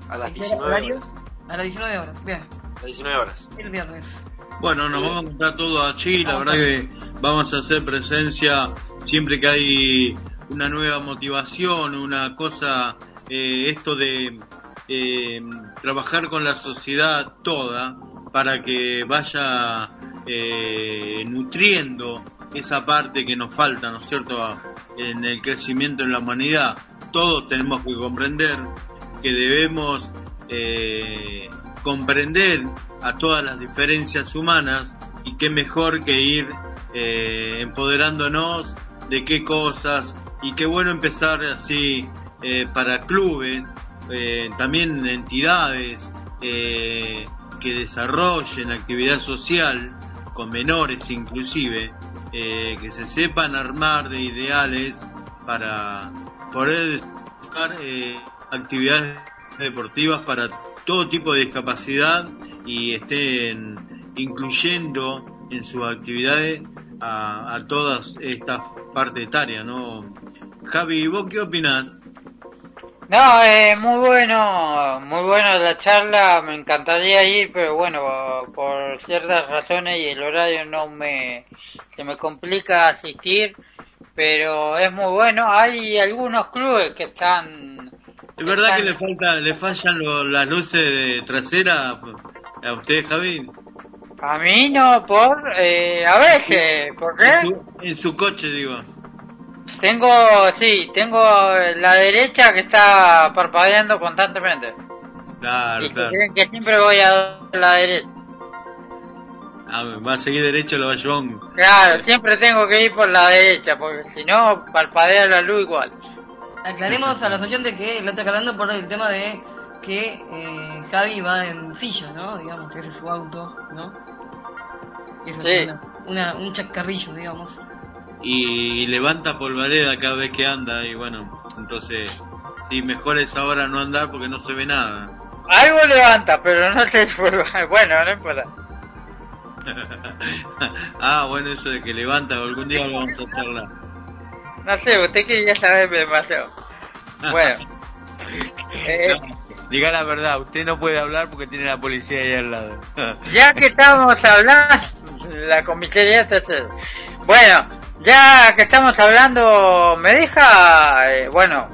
a las 19 ¿Horario? horas. A las 19 horas, bien, A las 19 horas. el viernes. Bueno, nos vamos a encontrar todo allí, la verdad que vamos a hacer presencia siempre que hay una nueva motivación, una cosa, eh, esto de eh, trabajar con la sociedad toda para que vaya eh, nutriendo esa parte que nos falta, ¿no es cierto?, en el crecimiento en la humanidad. Todos tenemos que comprender que debemos comprender a todas las diferencias humanas y qué mejor que ir eh, empoderándonos de qué cosas. Y qué bueno empezar así eh, para clubes, eh, también entidades que desarrollen actividad social con menores inclusive, que se sepan armar de ideales para poder desarrollar actividades deportivas para todo tipo de discapacidad y estén incluyendo en sus actividades a, a todas estas partes etarias, ¿no? Javi, ¿vos qué opinás? No, eh, muy bueno, muy bueno la charla, me encantaría ir, pero bueno, por ciertas razones y el horario no me, se me complica asistir, pero es muy bueno. Hay algunos clubes que están... ¿Es verdad que le falta, le fallan lo- las luces de trasera a usted, Javi? A mí no, por... Eh, a veces, ¿por En qué? su, en su coche, digo. Tengo, sí, tengo la derecha que está parpadeando constantemente. Claro, Y claro. creen que siempre voy a la derecha. Ah, va a seguir derecho el bayón. Claro, siempre tengo que ir por la derecha, porque si no, parpadea la luz igual. Aclaremos a los oyentes que lo está aclarando por el tema de que eh, Javi va en silla, ¿no? Digamos, ese es su auto, ¿no? Y eso Sí. es una, una- un chacarrillo, digamos. y levanta polvareda cada vez que anda y bueno, entonces sí, mejor es ahora no andar porque no se ve nada. Algo levanta, pero no sé, bueno, no importa. ah, bueno, eso de que levanta, algún día lo vamos a charlar. No sé, usted quería saber demasiado. Bueno. Eh, Diga la verdad, usted no puede hablar porque tiene la policía ahí al lado. ya que estamos hablando, la comisaría está chévere. Bueno, ya que estamos hablando, me deja, eh, bueno,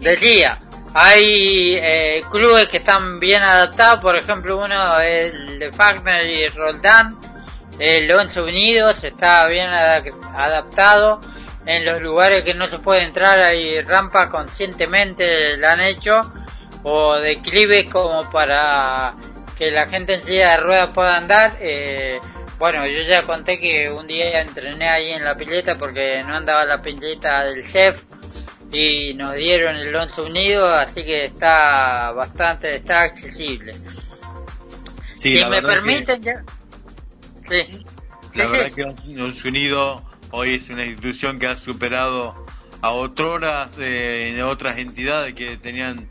decía, hay eh, clubes que están bien adaptados, por ejemplo uno es de Fagner y Roldán, el Once Unidos está bien adaptado, en los lugares que no se puede entrar hay rampas conscientemente la han hecho, o declives como para que la gente en silla de ruedas pueda andar. Eh, bueno, yo ya conté que un día entrené ahí en la pileta porque no andaba la pileta del chef y nos dieron el Once Unido, así que está bastante, está accesible. si me permiten ya... Sí. La verdad que Once Unido hoy es una institución que ha superado a otras, eh, otras entidades que tenían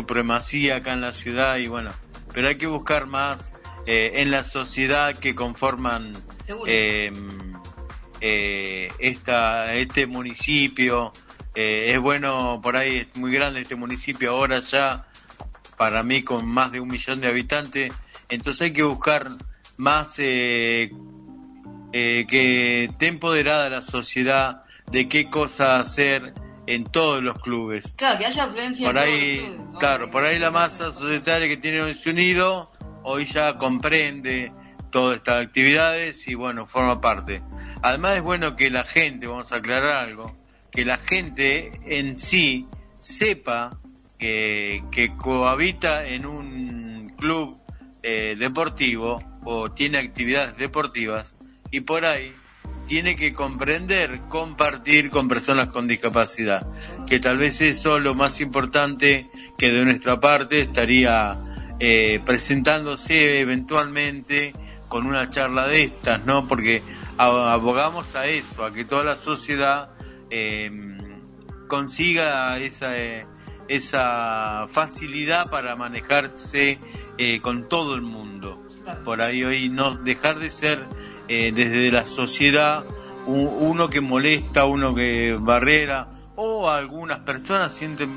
supremacía acá en la ciudad y bueno, pero hay que buscar más eh, en la sociedad que conforman eh, eh, esta, este municipio, eh, es bueno, por ahí es muy grande este municipio ahora ya, para mí con más de un millón de habitantes, entonces hay que buscar más que esté empoderada la sociedad de qué cosa hacer en todos los clubes. Claro, que haya influencia. Por ahí, claro, por ahí la masa societaria que tiene Unido hoy ya comprende todas estas actividades y bueno, forma parte. Además es bueno que la gente, vamos a aclarar algo, que la gente en sí sepa que, que cohabita en un club eh, deportivo o tiene actividades deportivas y por ahí tiene que comprender, compartir con personas con discapacidad, que tal vez eso es lo más importante que de nuestra parte estaría eh, presentándose eventualmente con una charla de estas, ¿no? Porque abogamos a eso, a que toda la sociedad eh, consiga esa, eh, esa facilidad para manejarse eh, con todo el mundo. Por ahí hoy no dejar de ser eh, desde la sociedad uno que molesta, uno que barrera, o algunas personas sienten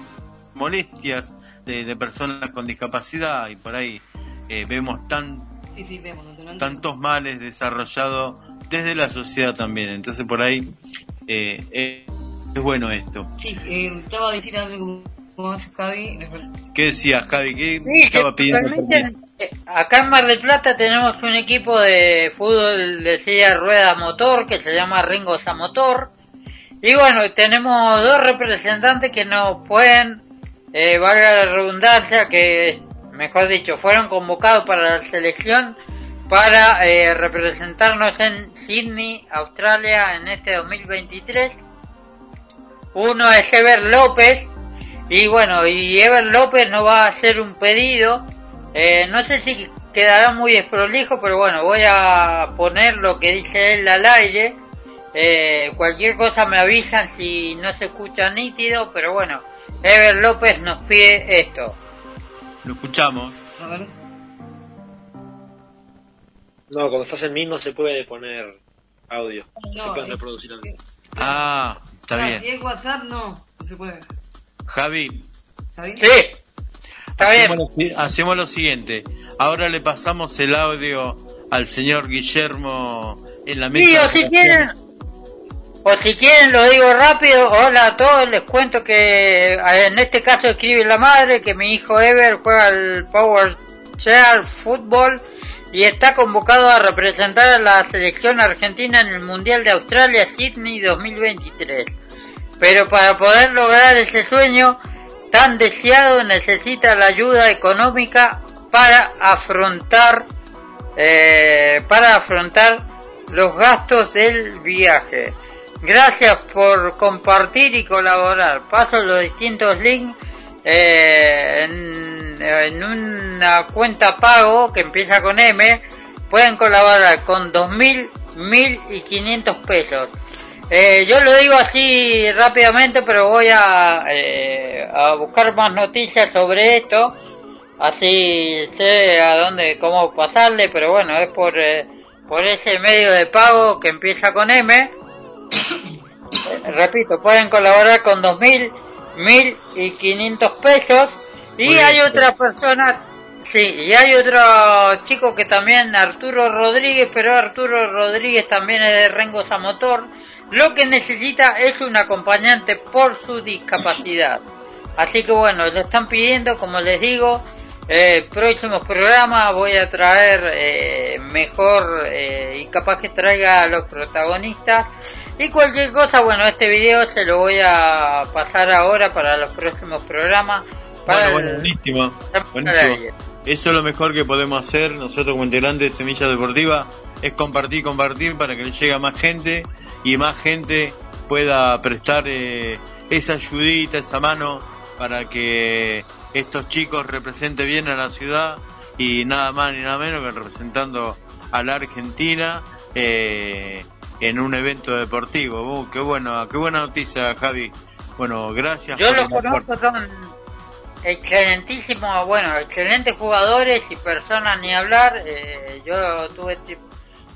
molestias de, personas con discapacidad y por ahí vemos tan tantos males desarrollados desde la sociedad también. Entonces por ahí eh, es bueno esto. Sí, eh, estaba a decir algo como Javi. ¿Qué decía Javi? ¿Qué estaba pidiendo? Eh, acá en Mar del Plata tenemos un equipo de fútbol de silla rueda motor que se llama Ringosa Motor. Y bueno, tenemos dos representantes que nos pueden, eh, valga la redundancia, que mejor dicho, fueron convocados para la selección para eh, representarnos en Sydney, Australia, en este 2023. Uno es Ever López, y bueno, y Ever López nos va a hacer un pedido. Eh, no sé si quedará muy desprolijo, pero bueno, voy a poner lo que dice él al aire. Eh, cualquier cosa me avisan si no se escucha nítido, pero bueno, Ever López nos pide esto. Lo escuchamos. No, cuando estás en mí no se puede poner audio. No, se puede reproducir audio. Ah, está bien. Si es WhatsApp, no, no se puede. Javi. ¿Javi? Sí. Está hacemos bien. Lo, hacemos lo siguiente. Ahora le pasamos el audio al señor Guillermo en la mesa. Sí, o si quieren, o si quieren lo digo rápido. Hola a todos, les cuento que en este caso escribe la madre que mi hijo Ever juega al Power Chair Fútbol y está convocado a representar a la selección argentina en el Mundial de Australia Sydney 2023. Pero para poder lograr ese sueño tan deseado necesita la ayuda económica para afrontar eh, para afrontar los gastos del viaje. Gracias por compartir y colaborar. Paso los distintos links eh, en, una cuenta pago que empieza con M, pueden colaborar con 2.000, 1.000 y 500 pesos. Eh, yo lo digo así rápidamente, pero voy a, eh, a buscar más noticias sobre esto, así sé a dónde, cómo pasarle, pero bueno, es por, eh, por ese medio de pago que empieza con M. repito, pueden colaborar con 2.000 mil y quinientos pesos. Y hay otra persona, sí, y hay otro chico que también, Arturo Rodríguez, pero Arturo Rodríguez también es de Rengosa Motor. Lo que necesita es un acompañante por su discapacidad. Así que bueno, lo están pidiendo, como les digo, eh, próximos programas voy a traer eh, mejor eh, y capaz que traiga a los protagonistas y cualquier cosa, bueno, este video se lo voy a pasar ahora para los próximos programas. Para bueno, buenísimo. Eso es lo mejor que podemos hacer nosotros como integrantes de Semilla Deportiva, es compartir, compartir para que le llegue a más gente y más gente pueda prestar eh, esa ayudita, esa mano para que estos chicos representen bien a la ciudad y nada más ni nada menos que representando a la Argentina eh, en un evento deportivo. Uh, qué bueno, qué buena noticia, Javi. Bueno, gracias. Yo los conozco, son excelentísimos, bueno, excelentes jugadores y personas ni hablar. Eh, yo tuve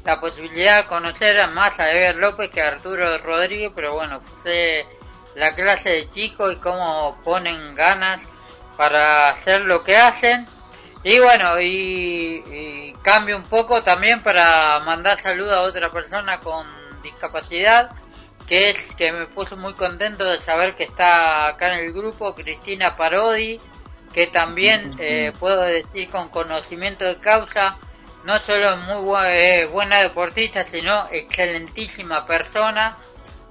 la posibilidad de conocer más a Ever López que a Arturo Rodríguez, pero bueno, fue la clase de chicos y cómo ponen ganas para hacer lo que hacen. Y bueno, y, cambio un poco también para mandar saludos a otra persona con discapacidad, que es que me puso muy contento de saber que está acá en el grupo, Cristina Parodi, que también eh, puedo decir con conocimiento de causa, no solo es muy eh, buena deportista, sino excelentísima persona.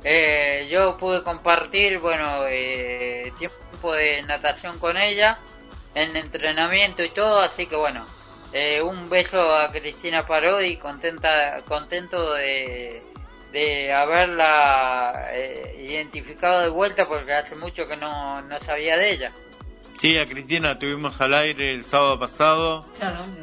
Eh, yo pude compartir, bueno, eh, tiempo de natación con ella, en entrenamiento y todo, así que bueno, eh, un beso a Cristina Parodi, contenta, contento de, de haberla eh, identificado de vuelta porque hace mucho que no, no sabía de ella. Sí, a Cristina tuvimos al aire el sábado pasado,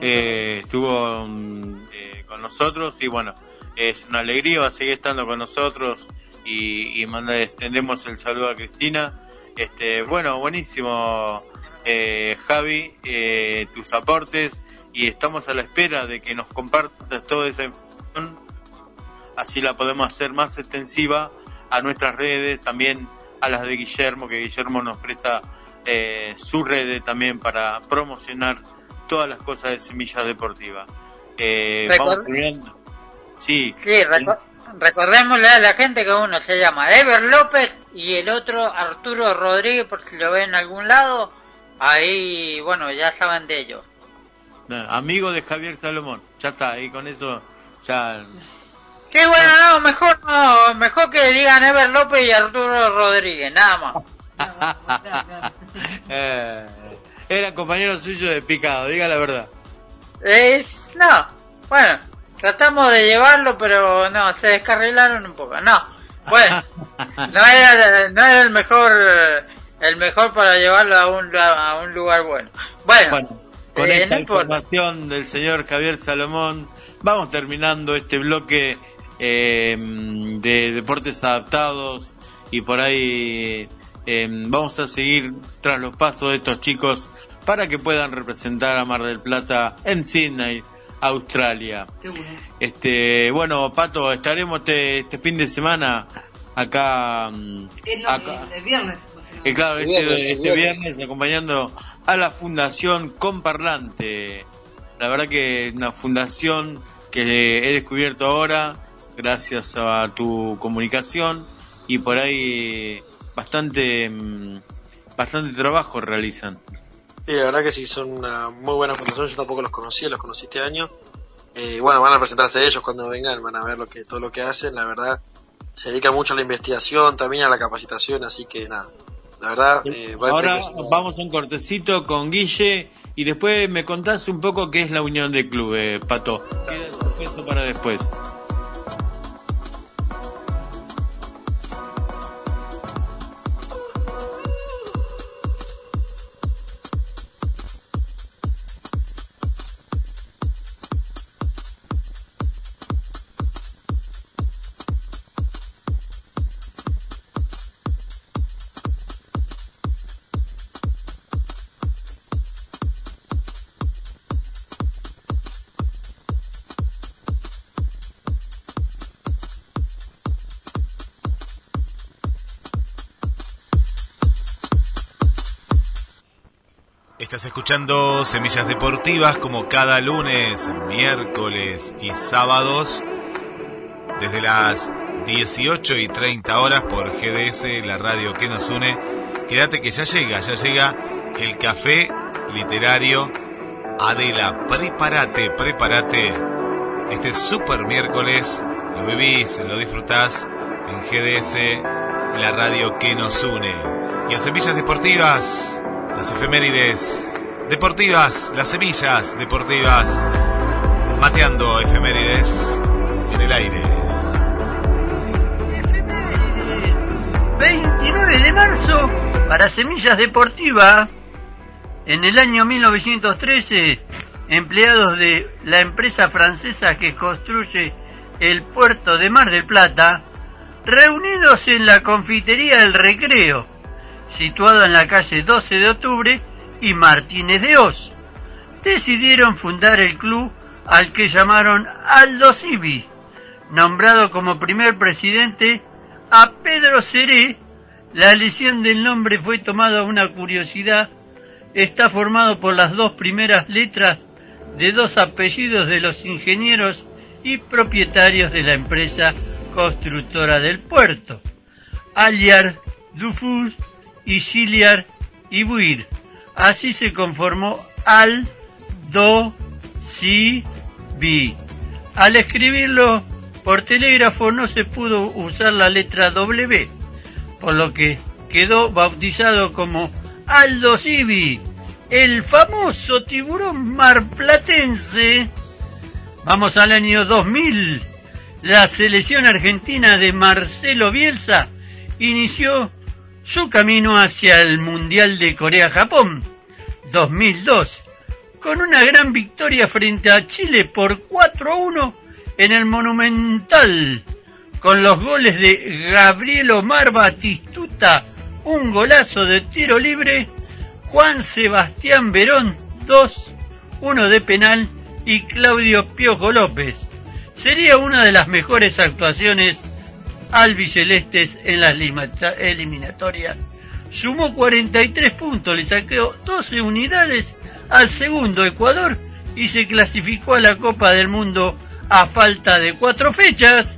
eh, estuvo mm, eh, con nosotros y bueno, es una alegría, va a seguir estando con nosotros y, y manda, extendemos el saludo a Cristina. Este, bueno, buenísimo eh, Javi, eh, tus aportes y estamos a la espera de que nos compartas toda esa información, así la podemos hacer más extensiva a nuestras redes, también a las de Guillermo, que Guillermo nos presta eh, su red también para promocionar todas las cosas de Semilla Deportiva. Eh, vamos Sí, sí recordémosle a la gente que uno se llama Ever López y el otro Arturo Rodríguez, por si lo ven en algún lado. Ahí, bueno, ya saben de ellos. amigo de Javier Salomón, ya está, ahí con eso ya... Sí, bueno, no, mejor no, mejor que digan Ever López y Arturo Rodríguez, nada más. Eh, era compañero suyo de picado, diga la verdad. Eh, no, bueno, tratamos de llevarlo, pero no, se descarrilaron un poco. No, bueno, no era, no era el mejor, el mejor para llevarlo a un, a un lugar bueno. Bueno, con eh, esta información del señor Javier Salomón, vamos terminando este bloque eh, de deportes adaptados y por ahí eh, vamos a seguir tras los pasos de estos chicos para que puedan representar a Mar del Plata en Sydney, Australia. Este, bueno, Pato, estaremos este, este fin de semana acá. Mm, eh, el, viernes. Eh, claro, este, este viernes acompañando a la Fundación Comparlante. La verdad que es una fundación que he descubierto ahora gracias a tu comunicación y por ahí bastante mm, bastante trabajo realizan. Sí, la verdad que sí, son una muy buena fundación, yo tampoco los conocía, los conocí este año. Eh, bueno, van a presentarse ellos cuando vengan, van a ver lo que todo lo que hacen, la verdad se dedica mucho a la investigación, también a la capacitación, así que nada, la verdad... Eh, Ahora vamos a un cortecito con Guille y después me contás un poco qué es la unión de clubes, Pato. Queda para después. Estás escuchando Semillas Deportivas como cada lunes, miércoles y sábados desde las 18 y 30 horas por GDS, la radio que nos une, quédate que ya llega, ya llega el café literario Adela. Prepárate, prepárate. Este super miércoles lo vivís, lo disfrutás en GDS, la radio que nos une. Y en Semillas Deportivas, las efemérides deportivas, las semillas deportivas, mateando efemérides en el aire. 29 de marzo para Semillas Deportivas. En el año 1913, empleados de la empresa francesa que construye el puerto de Mar del Plata, reunidos en la confitería del Recreo, situada en la calle 12 de octubre y Martínez de Oz, decidieron fundar el club al que llamaron Aldo Civi, nombrado como primer presidente a Pedro Seré. La elección del nombre fue tomada una curiosidad. Está formado por las dos primeras letras de dos apellidos de los ingenieros y propietarios de la empresa constructora del puerto, Aliar Dufus y Ibuir. Así se conformó Al Do Si. Al escribirlo por telégrafo no se pudo usar la letra W, por lo que quedó bautizado como Aldo Civi, el famoso tiburón marplatense. Vamos al año 2000. La selección argentina de Marcelo Bielsa inició su camino hacia el Mundial de Corea-Japón 2002, con una gran victoria frente a Chile por 4-1 en el Monumental, con los goles de Gabriel Omar Batistuta, un golazo de tiro libre, Juan Sebastián Verón 2, uno de penal y Claudio Piojo López. Sería una de las mejores actuaciones albicelestes en las eliminatorias. Sumó 43 puntos, le saqueó 12 unidades al segundo Ecuador y se clasificó a la Copa del Mundo a falta de cuatro fechas.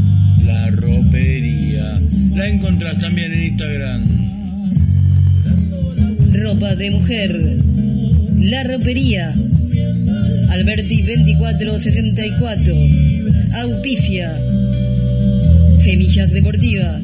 La ropería la encontrás también en Instagram. Ropa de mujer. La ropería. Alberti 2464. Auspicia. Semillas deportivas.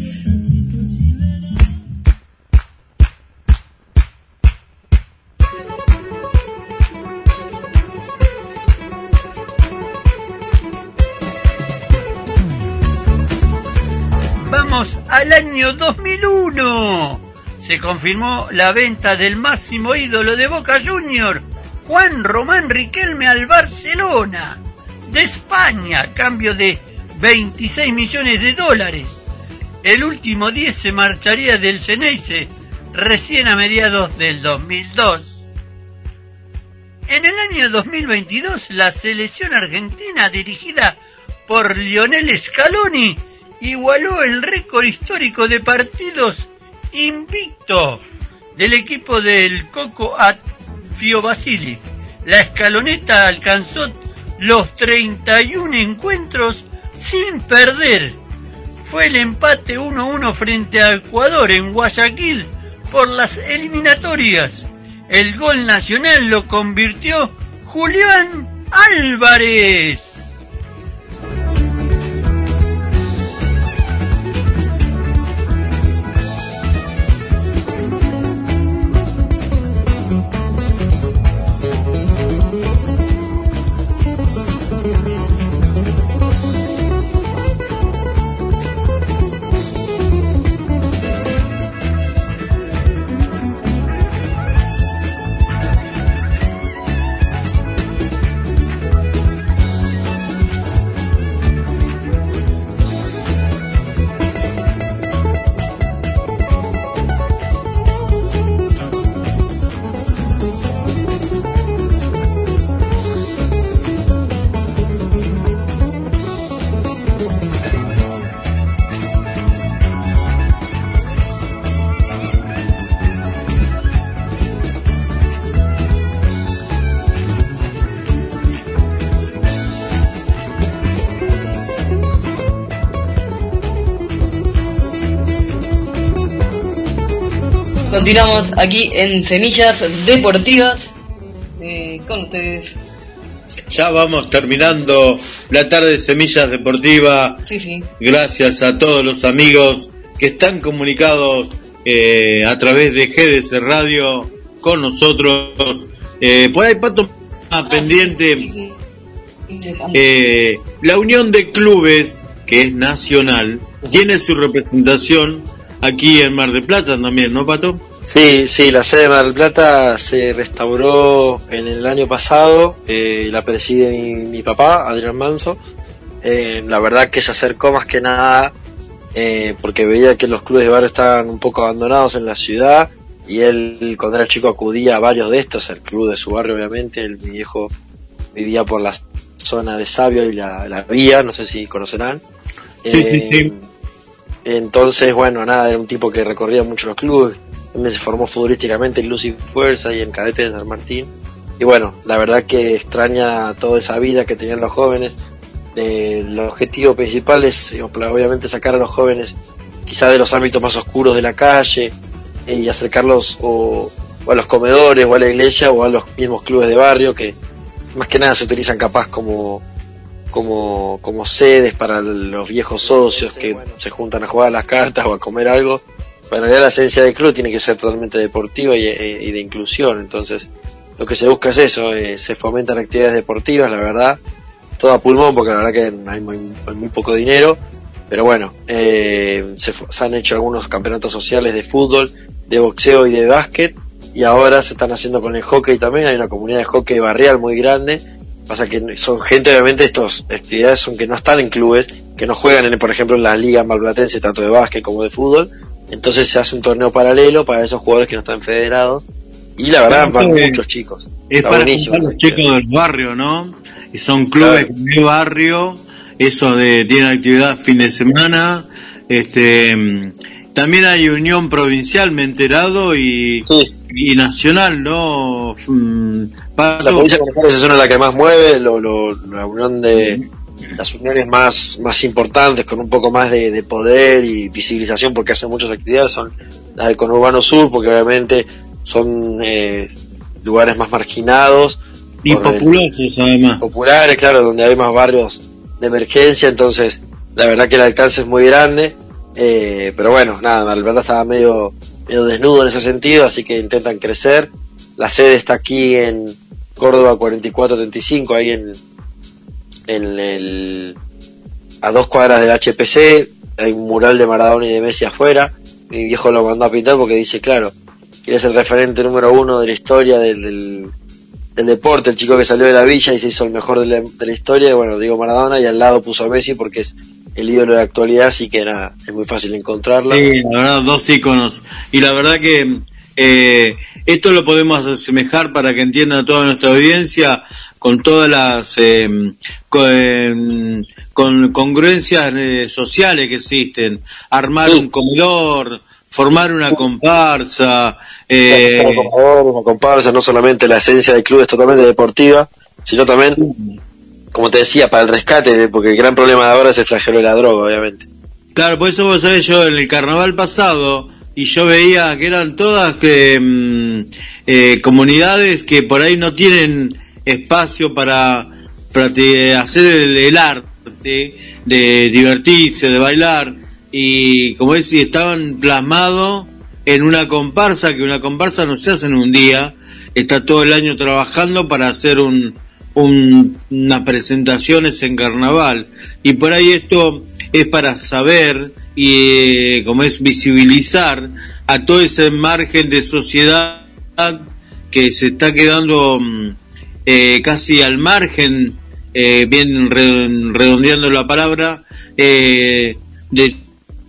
Vamos al año 2001. Se confirmó la venta del máximo ídolo de Boca Junior, Juan Román Riquelme al Barcelona, de España, cambio de 26 millones de dólares. El último 10 se marcharía del Ceneice recién a mediados del 2002. En el año 2022, la selección argentina dirigida por Lionel Scaloni igualó el récord histórico de partidos invicto del equipo del Coco Atfio Basili. La escaloneta alcanzó los 31 encuentros sin perder. Fue el empate 1-1 frente a Ecuador en Guayaquil por las eliminatorias. El gol nacional lo convirtió Julián Álvarez. Continuamos aquí en Semillas Deportivas eh, con ustedes. Ya vamos terminando la tarde de Semillas Deportivas. Sí, sí. Gracias a todos los amigos que están comunicados eh, a través de GDC Radio con nosotros. Eh, por ahí, Pato, ah, pendiente. Sí, la Unión de Clubes, que es nacional, tiene su representación aquí en Mar del Plata también, ¿no, Pato? Sí, sí, la sede de Mar del Plata se restauró en el año pasado, eh, la preside mi, mi papá, Adrián Manso. Eh, la verdad que se acercó más que nada eh, porque veía que los clubes de barrio estaban un poco abandonados en la ciudad y él cuando era chico acudía a varios de estos, el club de su barrio obviamente, el, mi viejo vivía por la zona de Sabio y la, la vía, no sé si conocerán. Sí, sí, Eh, sí. Entonces, bueno, nada, era un tipo que recorría mucho los clubes, también se formó futbolísticamente en Luz y Fuerza y en Cadete de San Martín. Y bueno, la verdad que extraña toda esa vida que tenían los jóvenes. El objetivo principal es, obviamente, sacar a los jóvenes quizá de los ámbitos más oscuros de la calle eh, y acercarlos o, o a los comedores o a la iglesia o a los mismos clubes de barrio que más que nada se utilizan capaz como como, como sedes para los viejos socios que se juntan a jugar a las cartas o a comer algo. Pero en realidad la esencia del club tiene que ser totalmente deportiva y, eh, y de inclusión. Entonces, lo que se busca es eso, eh, se fomentan actividades deportivas, la verdad, todo a pulmón, porque la verdad que hay muy, hay muy poco dinero. Pero bueno, eh, se, se han hecho algunos campeonatos sociales de fútbol, de boxeo y de básquet. Y ahora se están haciendo con el hockey también. Hay una comunidad de hockey barrial muy grande. Pasa que son gente, obviamente, estas actividades son que no están en clubes, que no juegan, en, por ejemplo, en la liga malplatense, tanto de básquet como de fútbol. Entonces se hace un torneo paralelo para esos jugadores que no están federados. Y la verdad, Claro, van muchos chicos. Es Está para los chicos del barrio, ¿no? Y son clubes de barrio, eso de tienen actividad fin de semana, este mm, también hay unión provincial, me he enterado, y, y nacional, ¿no? Pato? La provincia de Buenos Aires es una de las que más mueve, lo, lo- la unión de las uniones más, más importantes, con un poco más de, de poder y visibilización, porque hacen muchas actividades, son las del conurbano sur, porque obviamente son eh, lugares más marginados. y populosos además. populares, claro, donde hay más barrios de emergencia, entonces la verdad que el alcance es muy grande, eh, pero bueno, nada, del Plata estaba medio, medio desnudo en ese sentido, así que intentan crecer. La sede está aquí en Córdoba 4435, ahí en, en el, a dos cuadras del HPC, hay un mural de Maradona y de Messi afuera, mi viejo lo mandó a pintar porque dice, claro, quiere ser el referente número uno de la historia del, del deporte, el chico que salió de la villa y se hizo el mejor de la, de la historia, y bueno, digo Maradona y al lado puso a Messi porque es el ídolo de la actualidad, así que nada, es muy fácil encontrarla. Sí, la verdad, dos íconos. Y la verdad que eh, esto lo podemos asemejar para que entienda toda nuestra audiencia con todas las eh, con, eh, con congruencias eh, sociales que existen. Armar un comedor, formar una comparsa. Eh, Una comparsa, no solamente la esencia del club es totalmente deportiva, sino también, como te decía, para el rescate, porque el gran problema de ahora es el flagelo de la droga, obviamente. Claro, por eso vos sabés, yo en el carnaval pasado, y yo veía que eran todas que, mm, eh, comunidades que por ahí no tienen espacio para, hacer el, el arte, de divertirse, de bailar, y como es, y estaban plasmados en una comparsa, que una comparsa no se hace en un día, está todo el año trabajando para hacer un, un- unas presentaciones en carnaval. Y por ahí esto es para saber y eh, como es visibilizar a todo ese margen de sociedad que se está quedando mm, eh, casi al margen, eh, bien re- redondeando la palabra, eh, de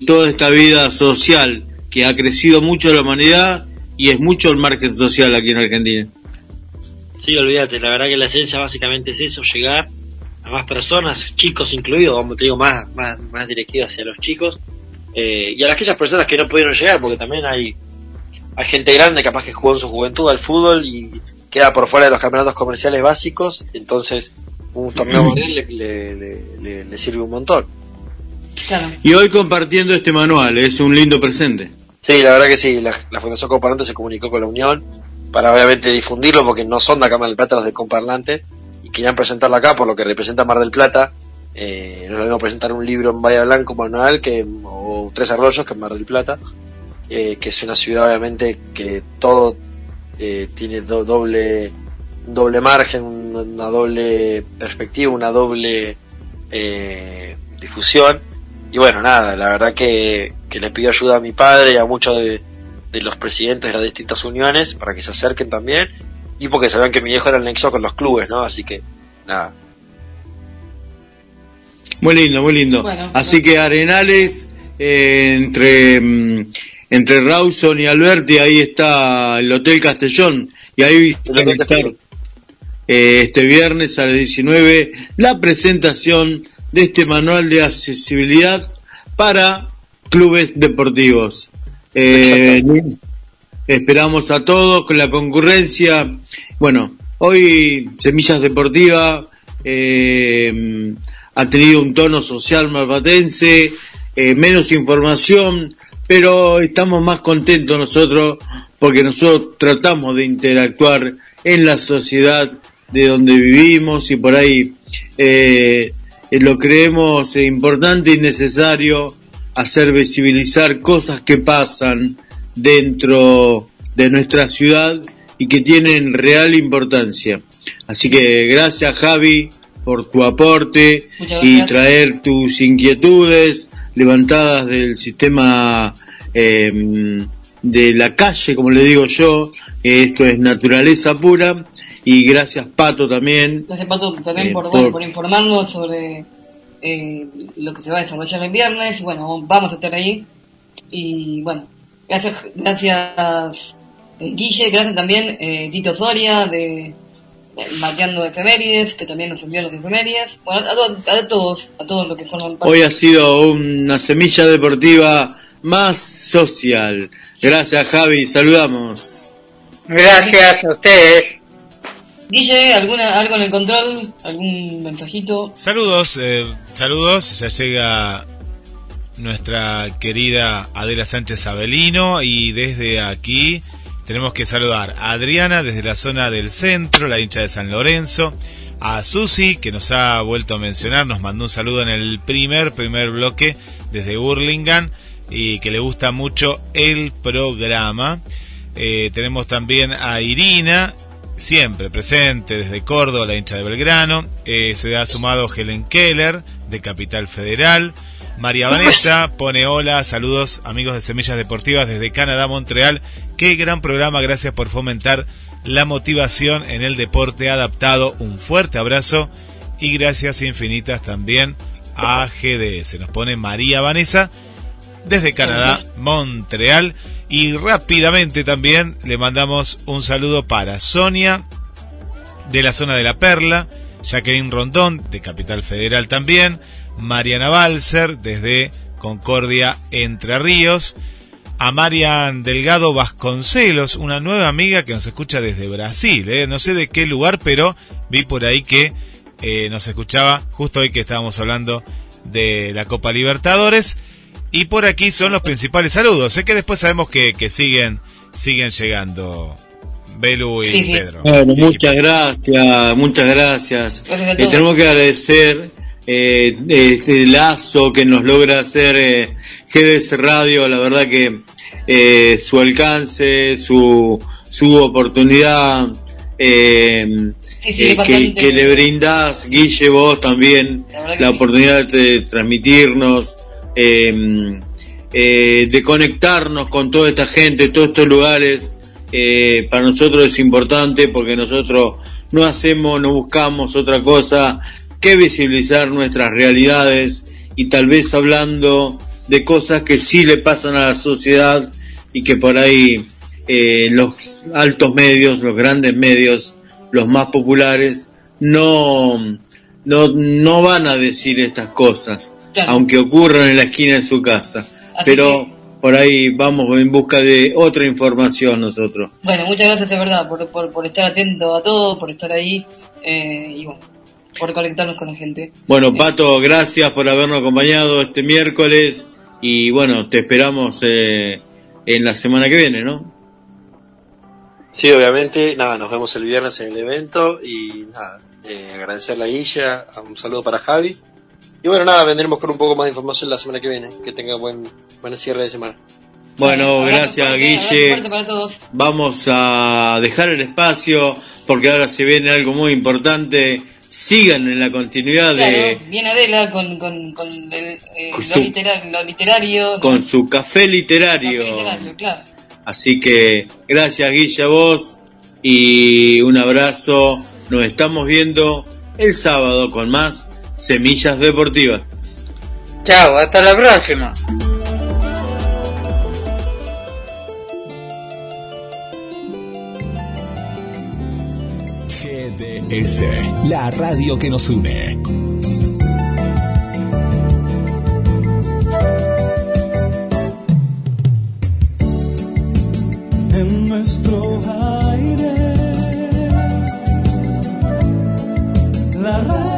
toda esta vida social que ha crecido mucho la humanidad y es mucho el margen social aquí en Argentina. Sí, olvídate, la verdad que la esencia básicamente es eso, llegar a más personas, chicos incluidos, como te digo, más, más, más dirigido hacia los chicos, eh, y a aquellas personas que no pudieron llegar, porque también hay, hay gente grande capaz que jugó en su juventud al fútbol y queda por fuera de los campeonatos comerciales básicos, entonces un torneo le, le- le- le sirve un montón. Claro. Y hoy compartiendo este manual, es un lindo presente. Sí, la verdad que sí, la, la Fundación Comparlante se comunicó con la Unión para obviamente difundirlo porque no son de acá Mar del Plata los de Comparlante y querían presentarlo acá por lo que representa Mar del Plata. Eh, no es lo mismo presentar un libro en Bahía Blanco manual que o Tres Arroyos que en Mar del Plata, eh, que es una ciudad obviamente que todo eh, tiene do- doble doble margen, un- una doble perspectiva, una doble eh, difusión. Y bueno, nada, la verdad que, que le pido ayuda a mi padre y a muchos de, de los presidentes de las distintas uniones para que se acerquen también. Y porque sabían que mi viejo era el nexo con los clubes, ¿no? Así que, nada. Muy lindo, muy lindo. Bueno, Así que Arenales, eh, entre, mm, entre Rawson y Alberti, ahí está el Hotel Castellón. Y ahí Castellón. eh, este viernes a las 19 la presentación de este manual de accesibilidad para clubes deportivos. Eh, esperamos a todos con la concurrencia. Bueno, hoy Semillas Deportiva eh, ha tenido un tono social malvatense, eh, menos información, pero estamos más contentos nosotros porque nosotros tratamos de interactuar en la sociedad de donde vivimos y por ahí eh, lo creemos eh, importante y necesario hacer visibilizar cosas que pasan dentro de nuestra ciudad y que tienen real importancia. Así que gracias Javi por tu aporte y traer tus inquietudes levantadas del sistema eh, de la calle, como le digo yo. Esto es naturaleza pura. Y gracias Pato también. Gracias, Pato, también Eh, por, por- bueno, por informarnos sobre eh, lo que se va a desarrollar el viernes. Bueno, vamos a estar ahí. Y bueno, gracias, gracias eh, Guille, gracias también eh, Tito Soria de, de Mateando Efemérides, que también nos envió las efemérides. Bueno, a, to- a todos, a todos los que forman parte. Hoy ha sido una semilla deportiva más social. Gracias Javi, saludamos. Gracias a ustedes. Guille, ¿alguna, algo en el control? ¿Algún mensajito? Saludos, eh, saludos. Ya llega nuestra querida Adela Sánchez Abelino y desde aquí tenemos que saludar a Adriana desde la zona del centro, la hincha de San Lorenzo, a Susi que nos ha vuelto a mencionar, nos mandó un saludo en el primer, primer bloque desde Burlingame y que le gusta mucho el programa. Eh, tenemos también a Irina, siempre presente desde Córdoba, la hincha de Belgrano. Eh, se ha sumado Helen Keller, de Capital Federal. María Vanessa pone hola, saludos amigos de Semillas Deportivas desde Canadá, Montreal. Qué gran programa, gracias por fomentar la motivación en el deporte adaptado. Un fuerte abrazo y gracias infinitas también a GDS. Nos pone María Vanessa desde Canadá, Montreal. Y rápidamente también le mandamos un saludo para Sonia de la zona de la Perla, Jacqueline Rondón de Capital Federal también, Mariana Balser desde Concordia, Entre Ríos, a Marian Delgado Vasconcelos, una nueva amiga que nos escucha desde Brasil, ¿eh? no sé de qué lugar, pero vi por ahí que eh, nos escuchaba justo hoy que estábamos hablando de la Copa Libertadores. Y por aquí son los principales saludos. Sé que después sabemos que, que siguen, siguen llegando Belu y Sí, sí. Pedro. Bueno, muchas gracias, muchas gracias. Gracias Eh, tenemos que agradecer eh, este lazo que nos logra hacer eh, GDS Radio, la verdad que eh, su alcance, su, su oportunidad eh, Sí, sí, eh, que, le brindás, Guille, vos también, La sí. oportunidad de transmitirnos, eh, eh, de conectarnos con toda esta gente, todos estos lugares, eh, para nosotros es importante porque nosotros no hacemos, no buscamos otra cosa que visibilizar nuestras realidades y tal vez hablando de cosas que sí le pasan a la sociedad y que por ahí eh, los altos medios, los grandes medios, los más populares, no, no, no van a decir estas cosas, Claro. aunque ocurran en la esquina de su casa. Así Pero que- por ahí vamos en busca de otra información nosotros. Bueno, muchas gracias de verdad por, por, por estar atento a todo, por estar ahí eh, y bueno, por conectarnos con la gente. Bueno, Pato, gracias por habernos acompañado este miércoles y bueno, te esperamos eh, en la semana que viene, ¿no? Sí, obviamente, nada, nos vemos el viernes en el evento y nada, eh, agradecerle a Guilla, un saludo para Javi. Y bueno, nada, vendremos con un poco más de información la semana que viene. Que tenga buen, buen cierre de semana. Bueno, gracias Guille. Vamos a dejar el espacio porque ahora se viene algo muy importante. Sigan en la continuidad de... Viene Adela con, con, con el, eh, lo, literario. Con su café literario. Café literario claro. Así que gracias Guille a vos y un abrazo. Nos estamos viendo el sábado con más Semillas Deportivas. Chao, hasta la próxima. GDS, la radio que nos une. en nuestro aire. La radio.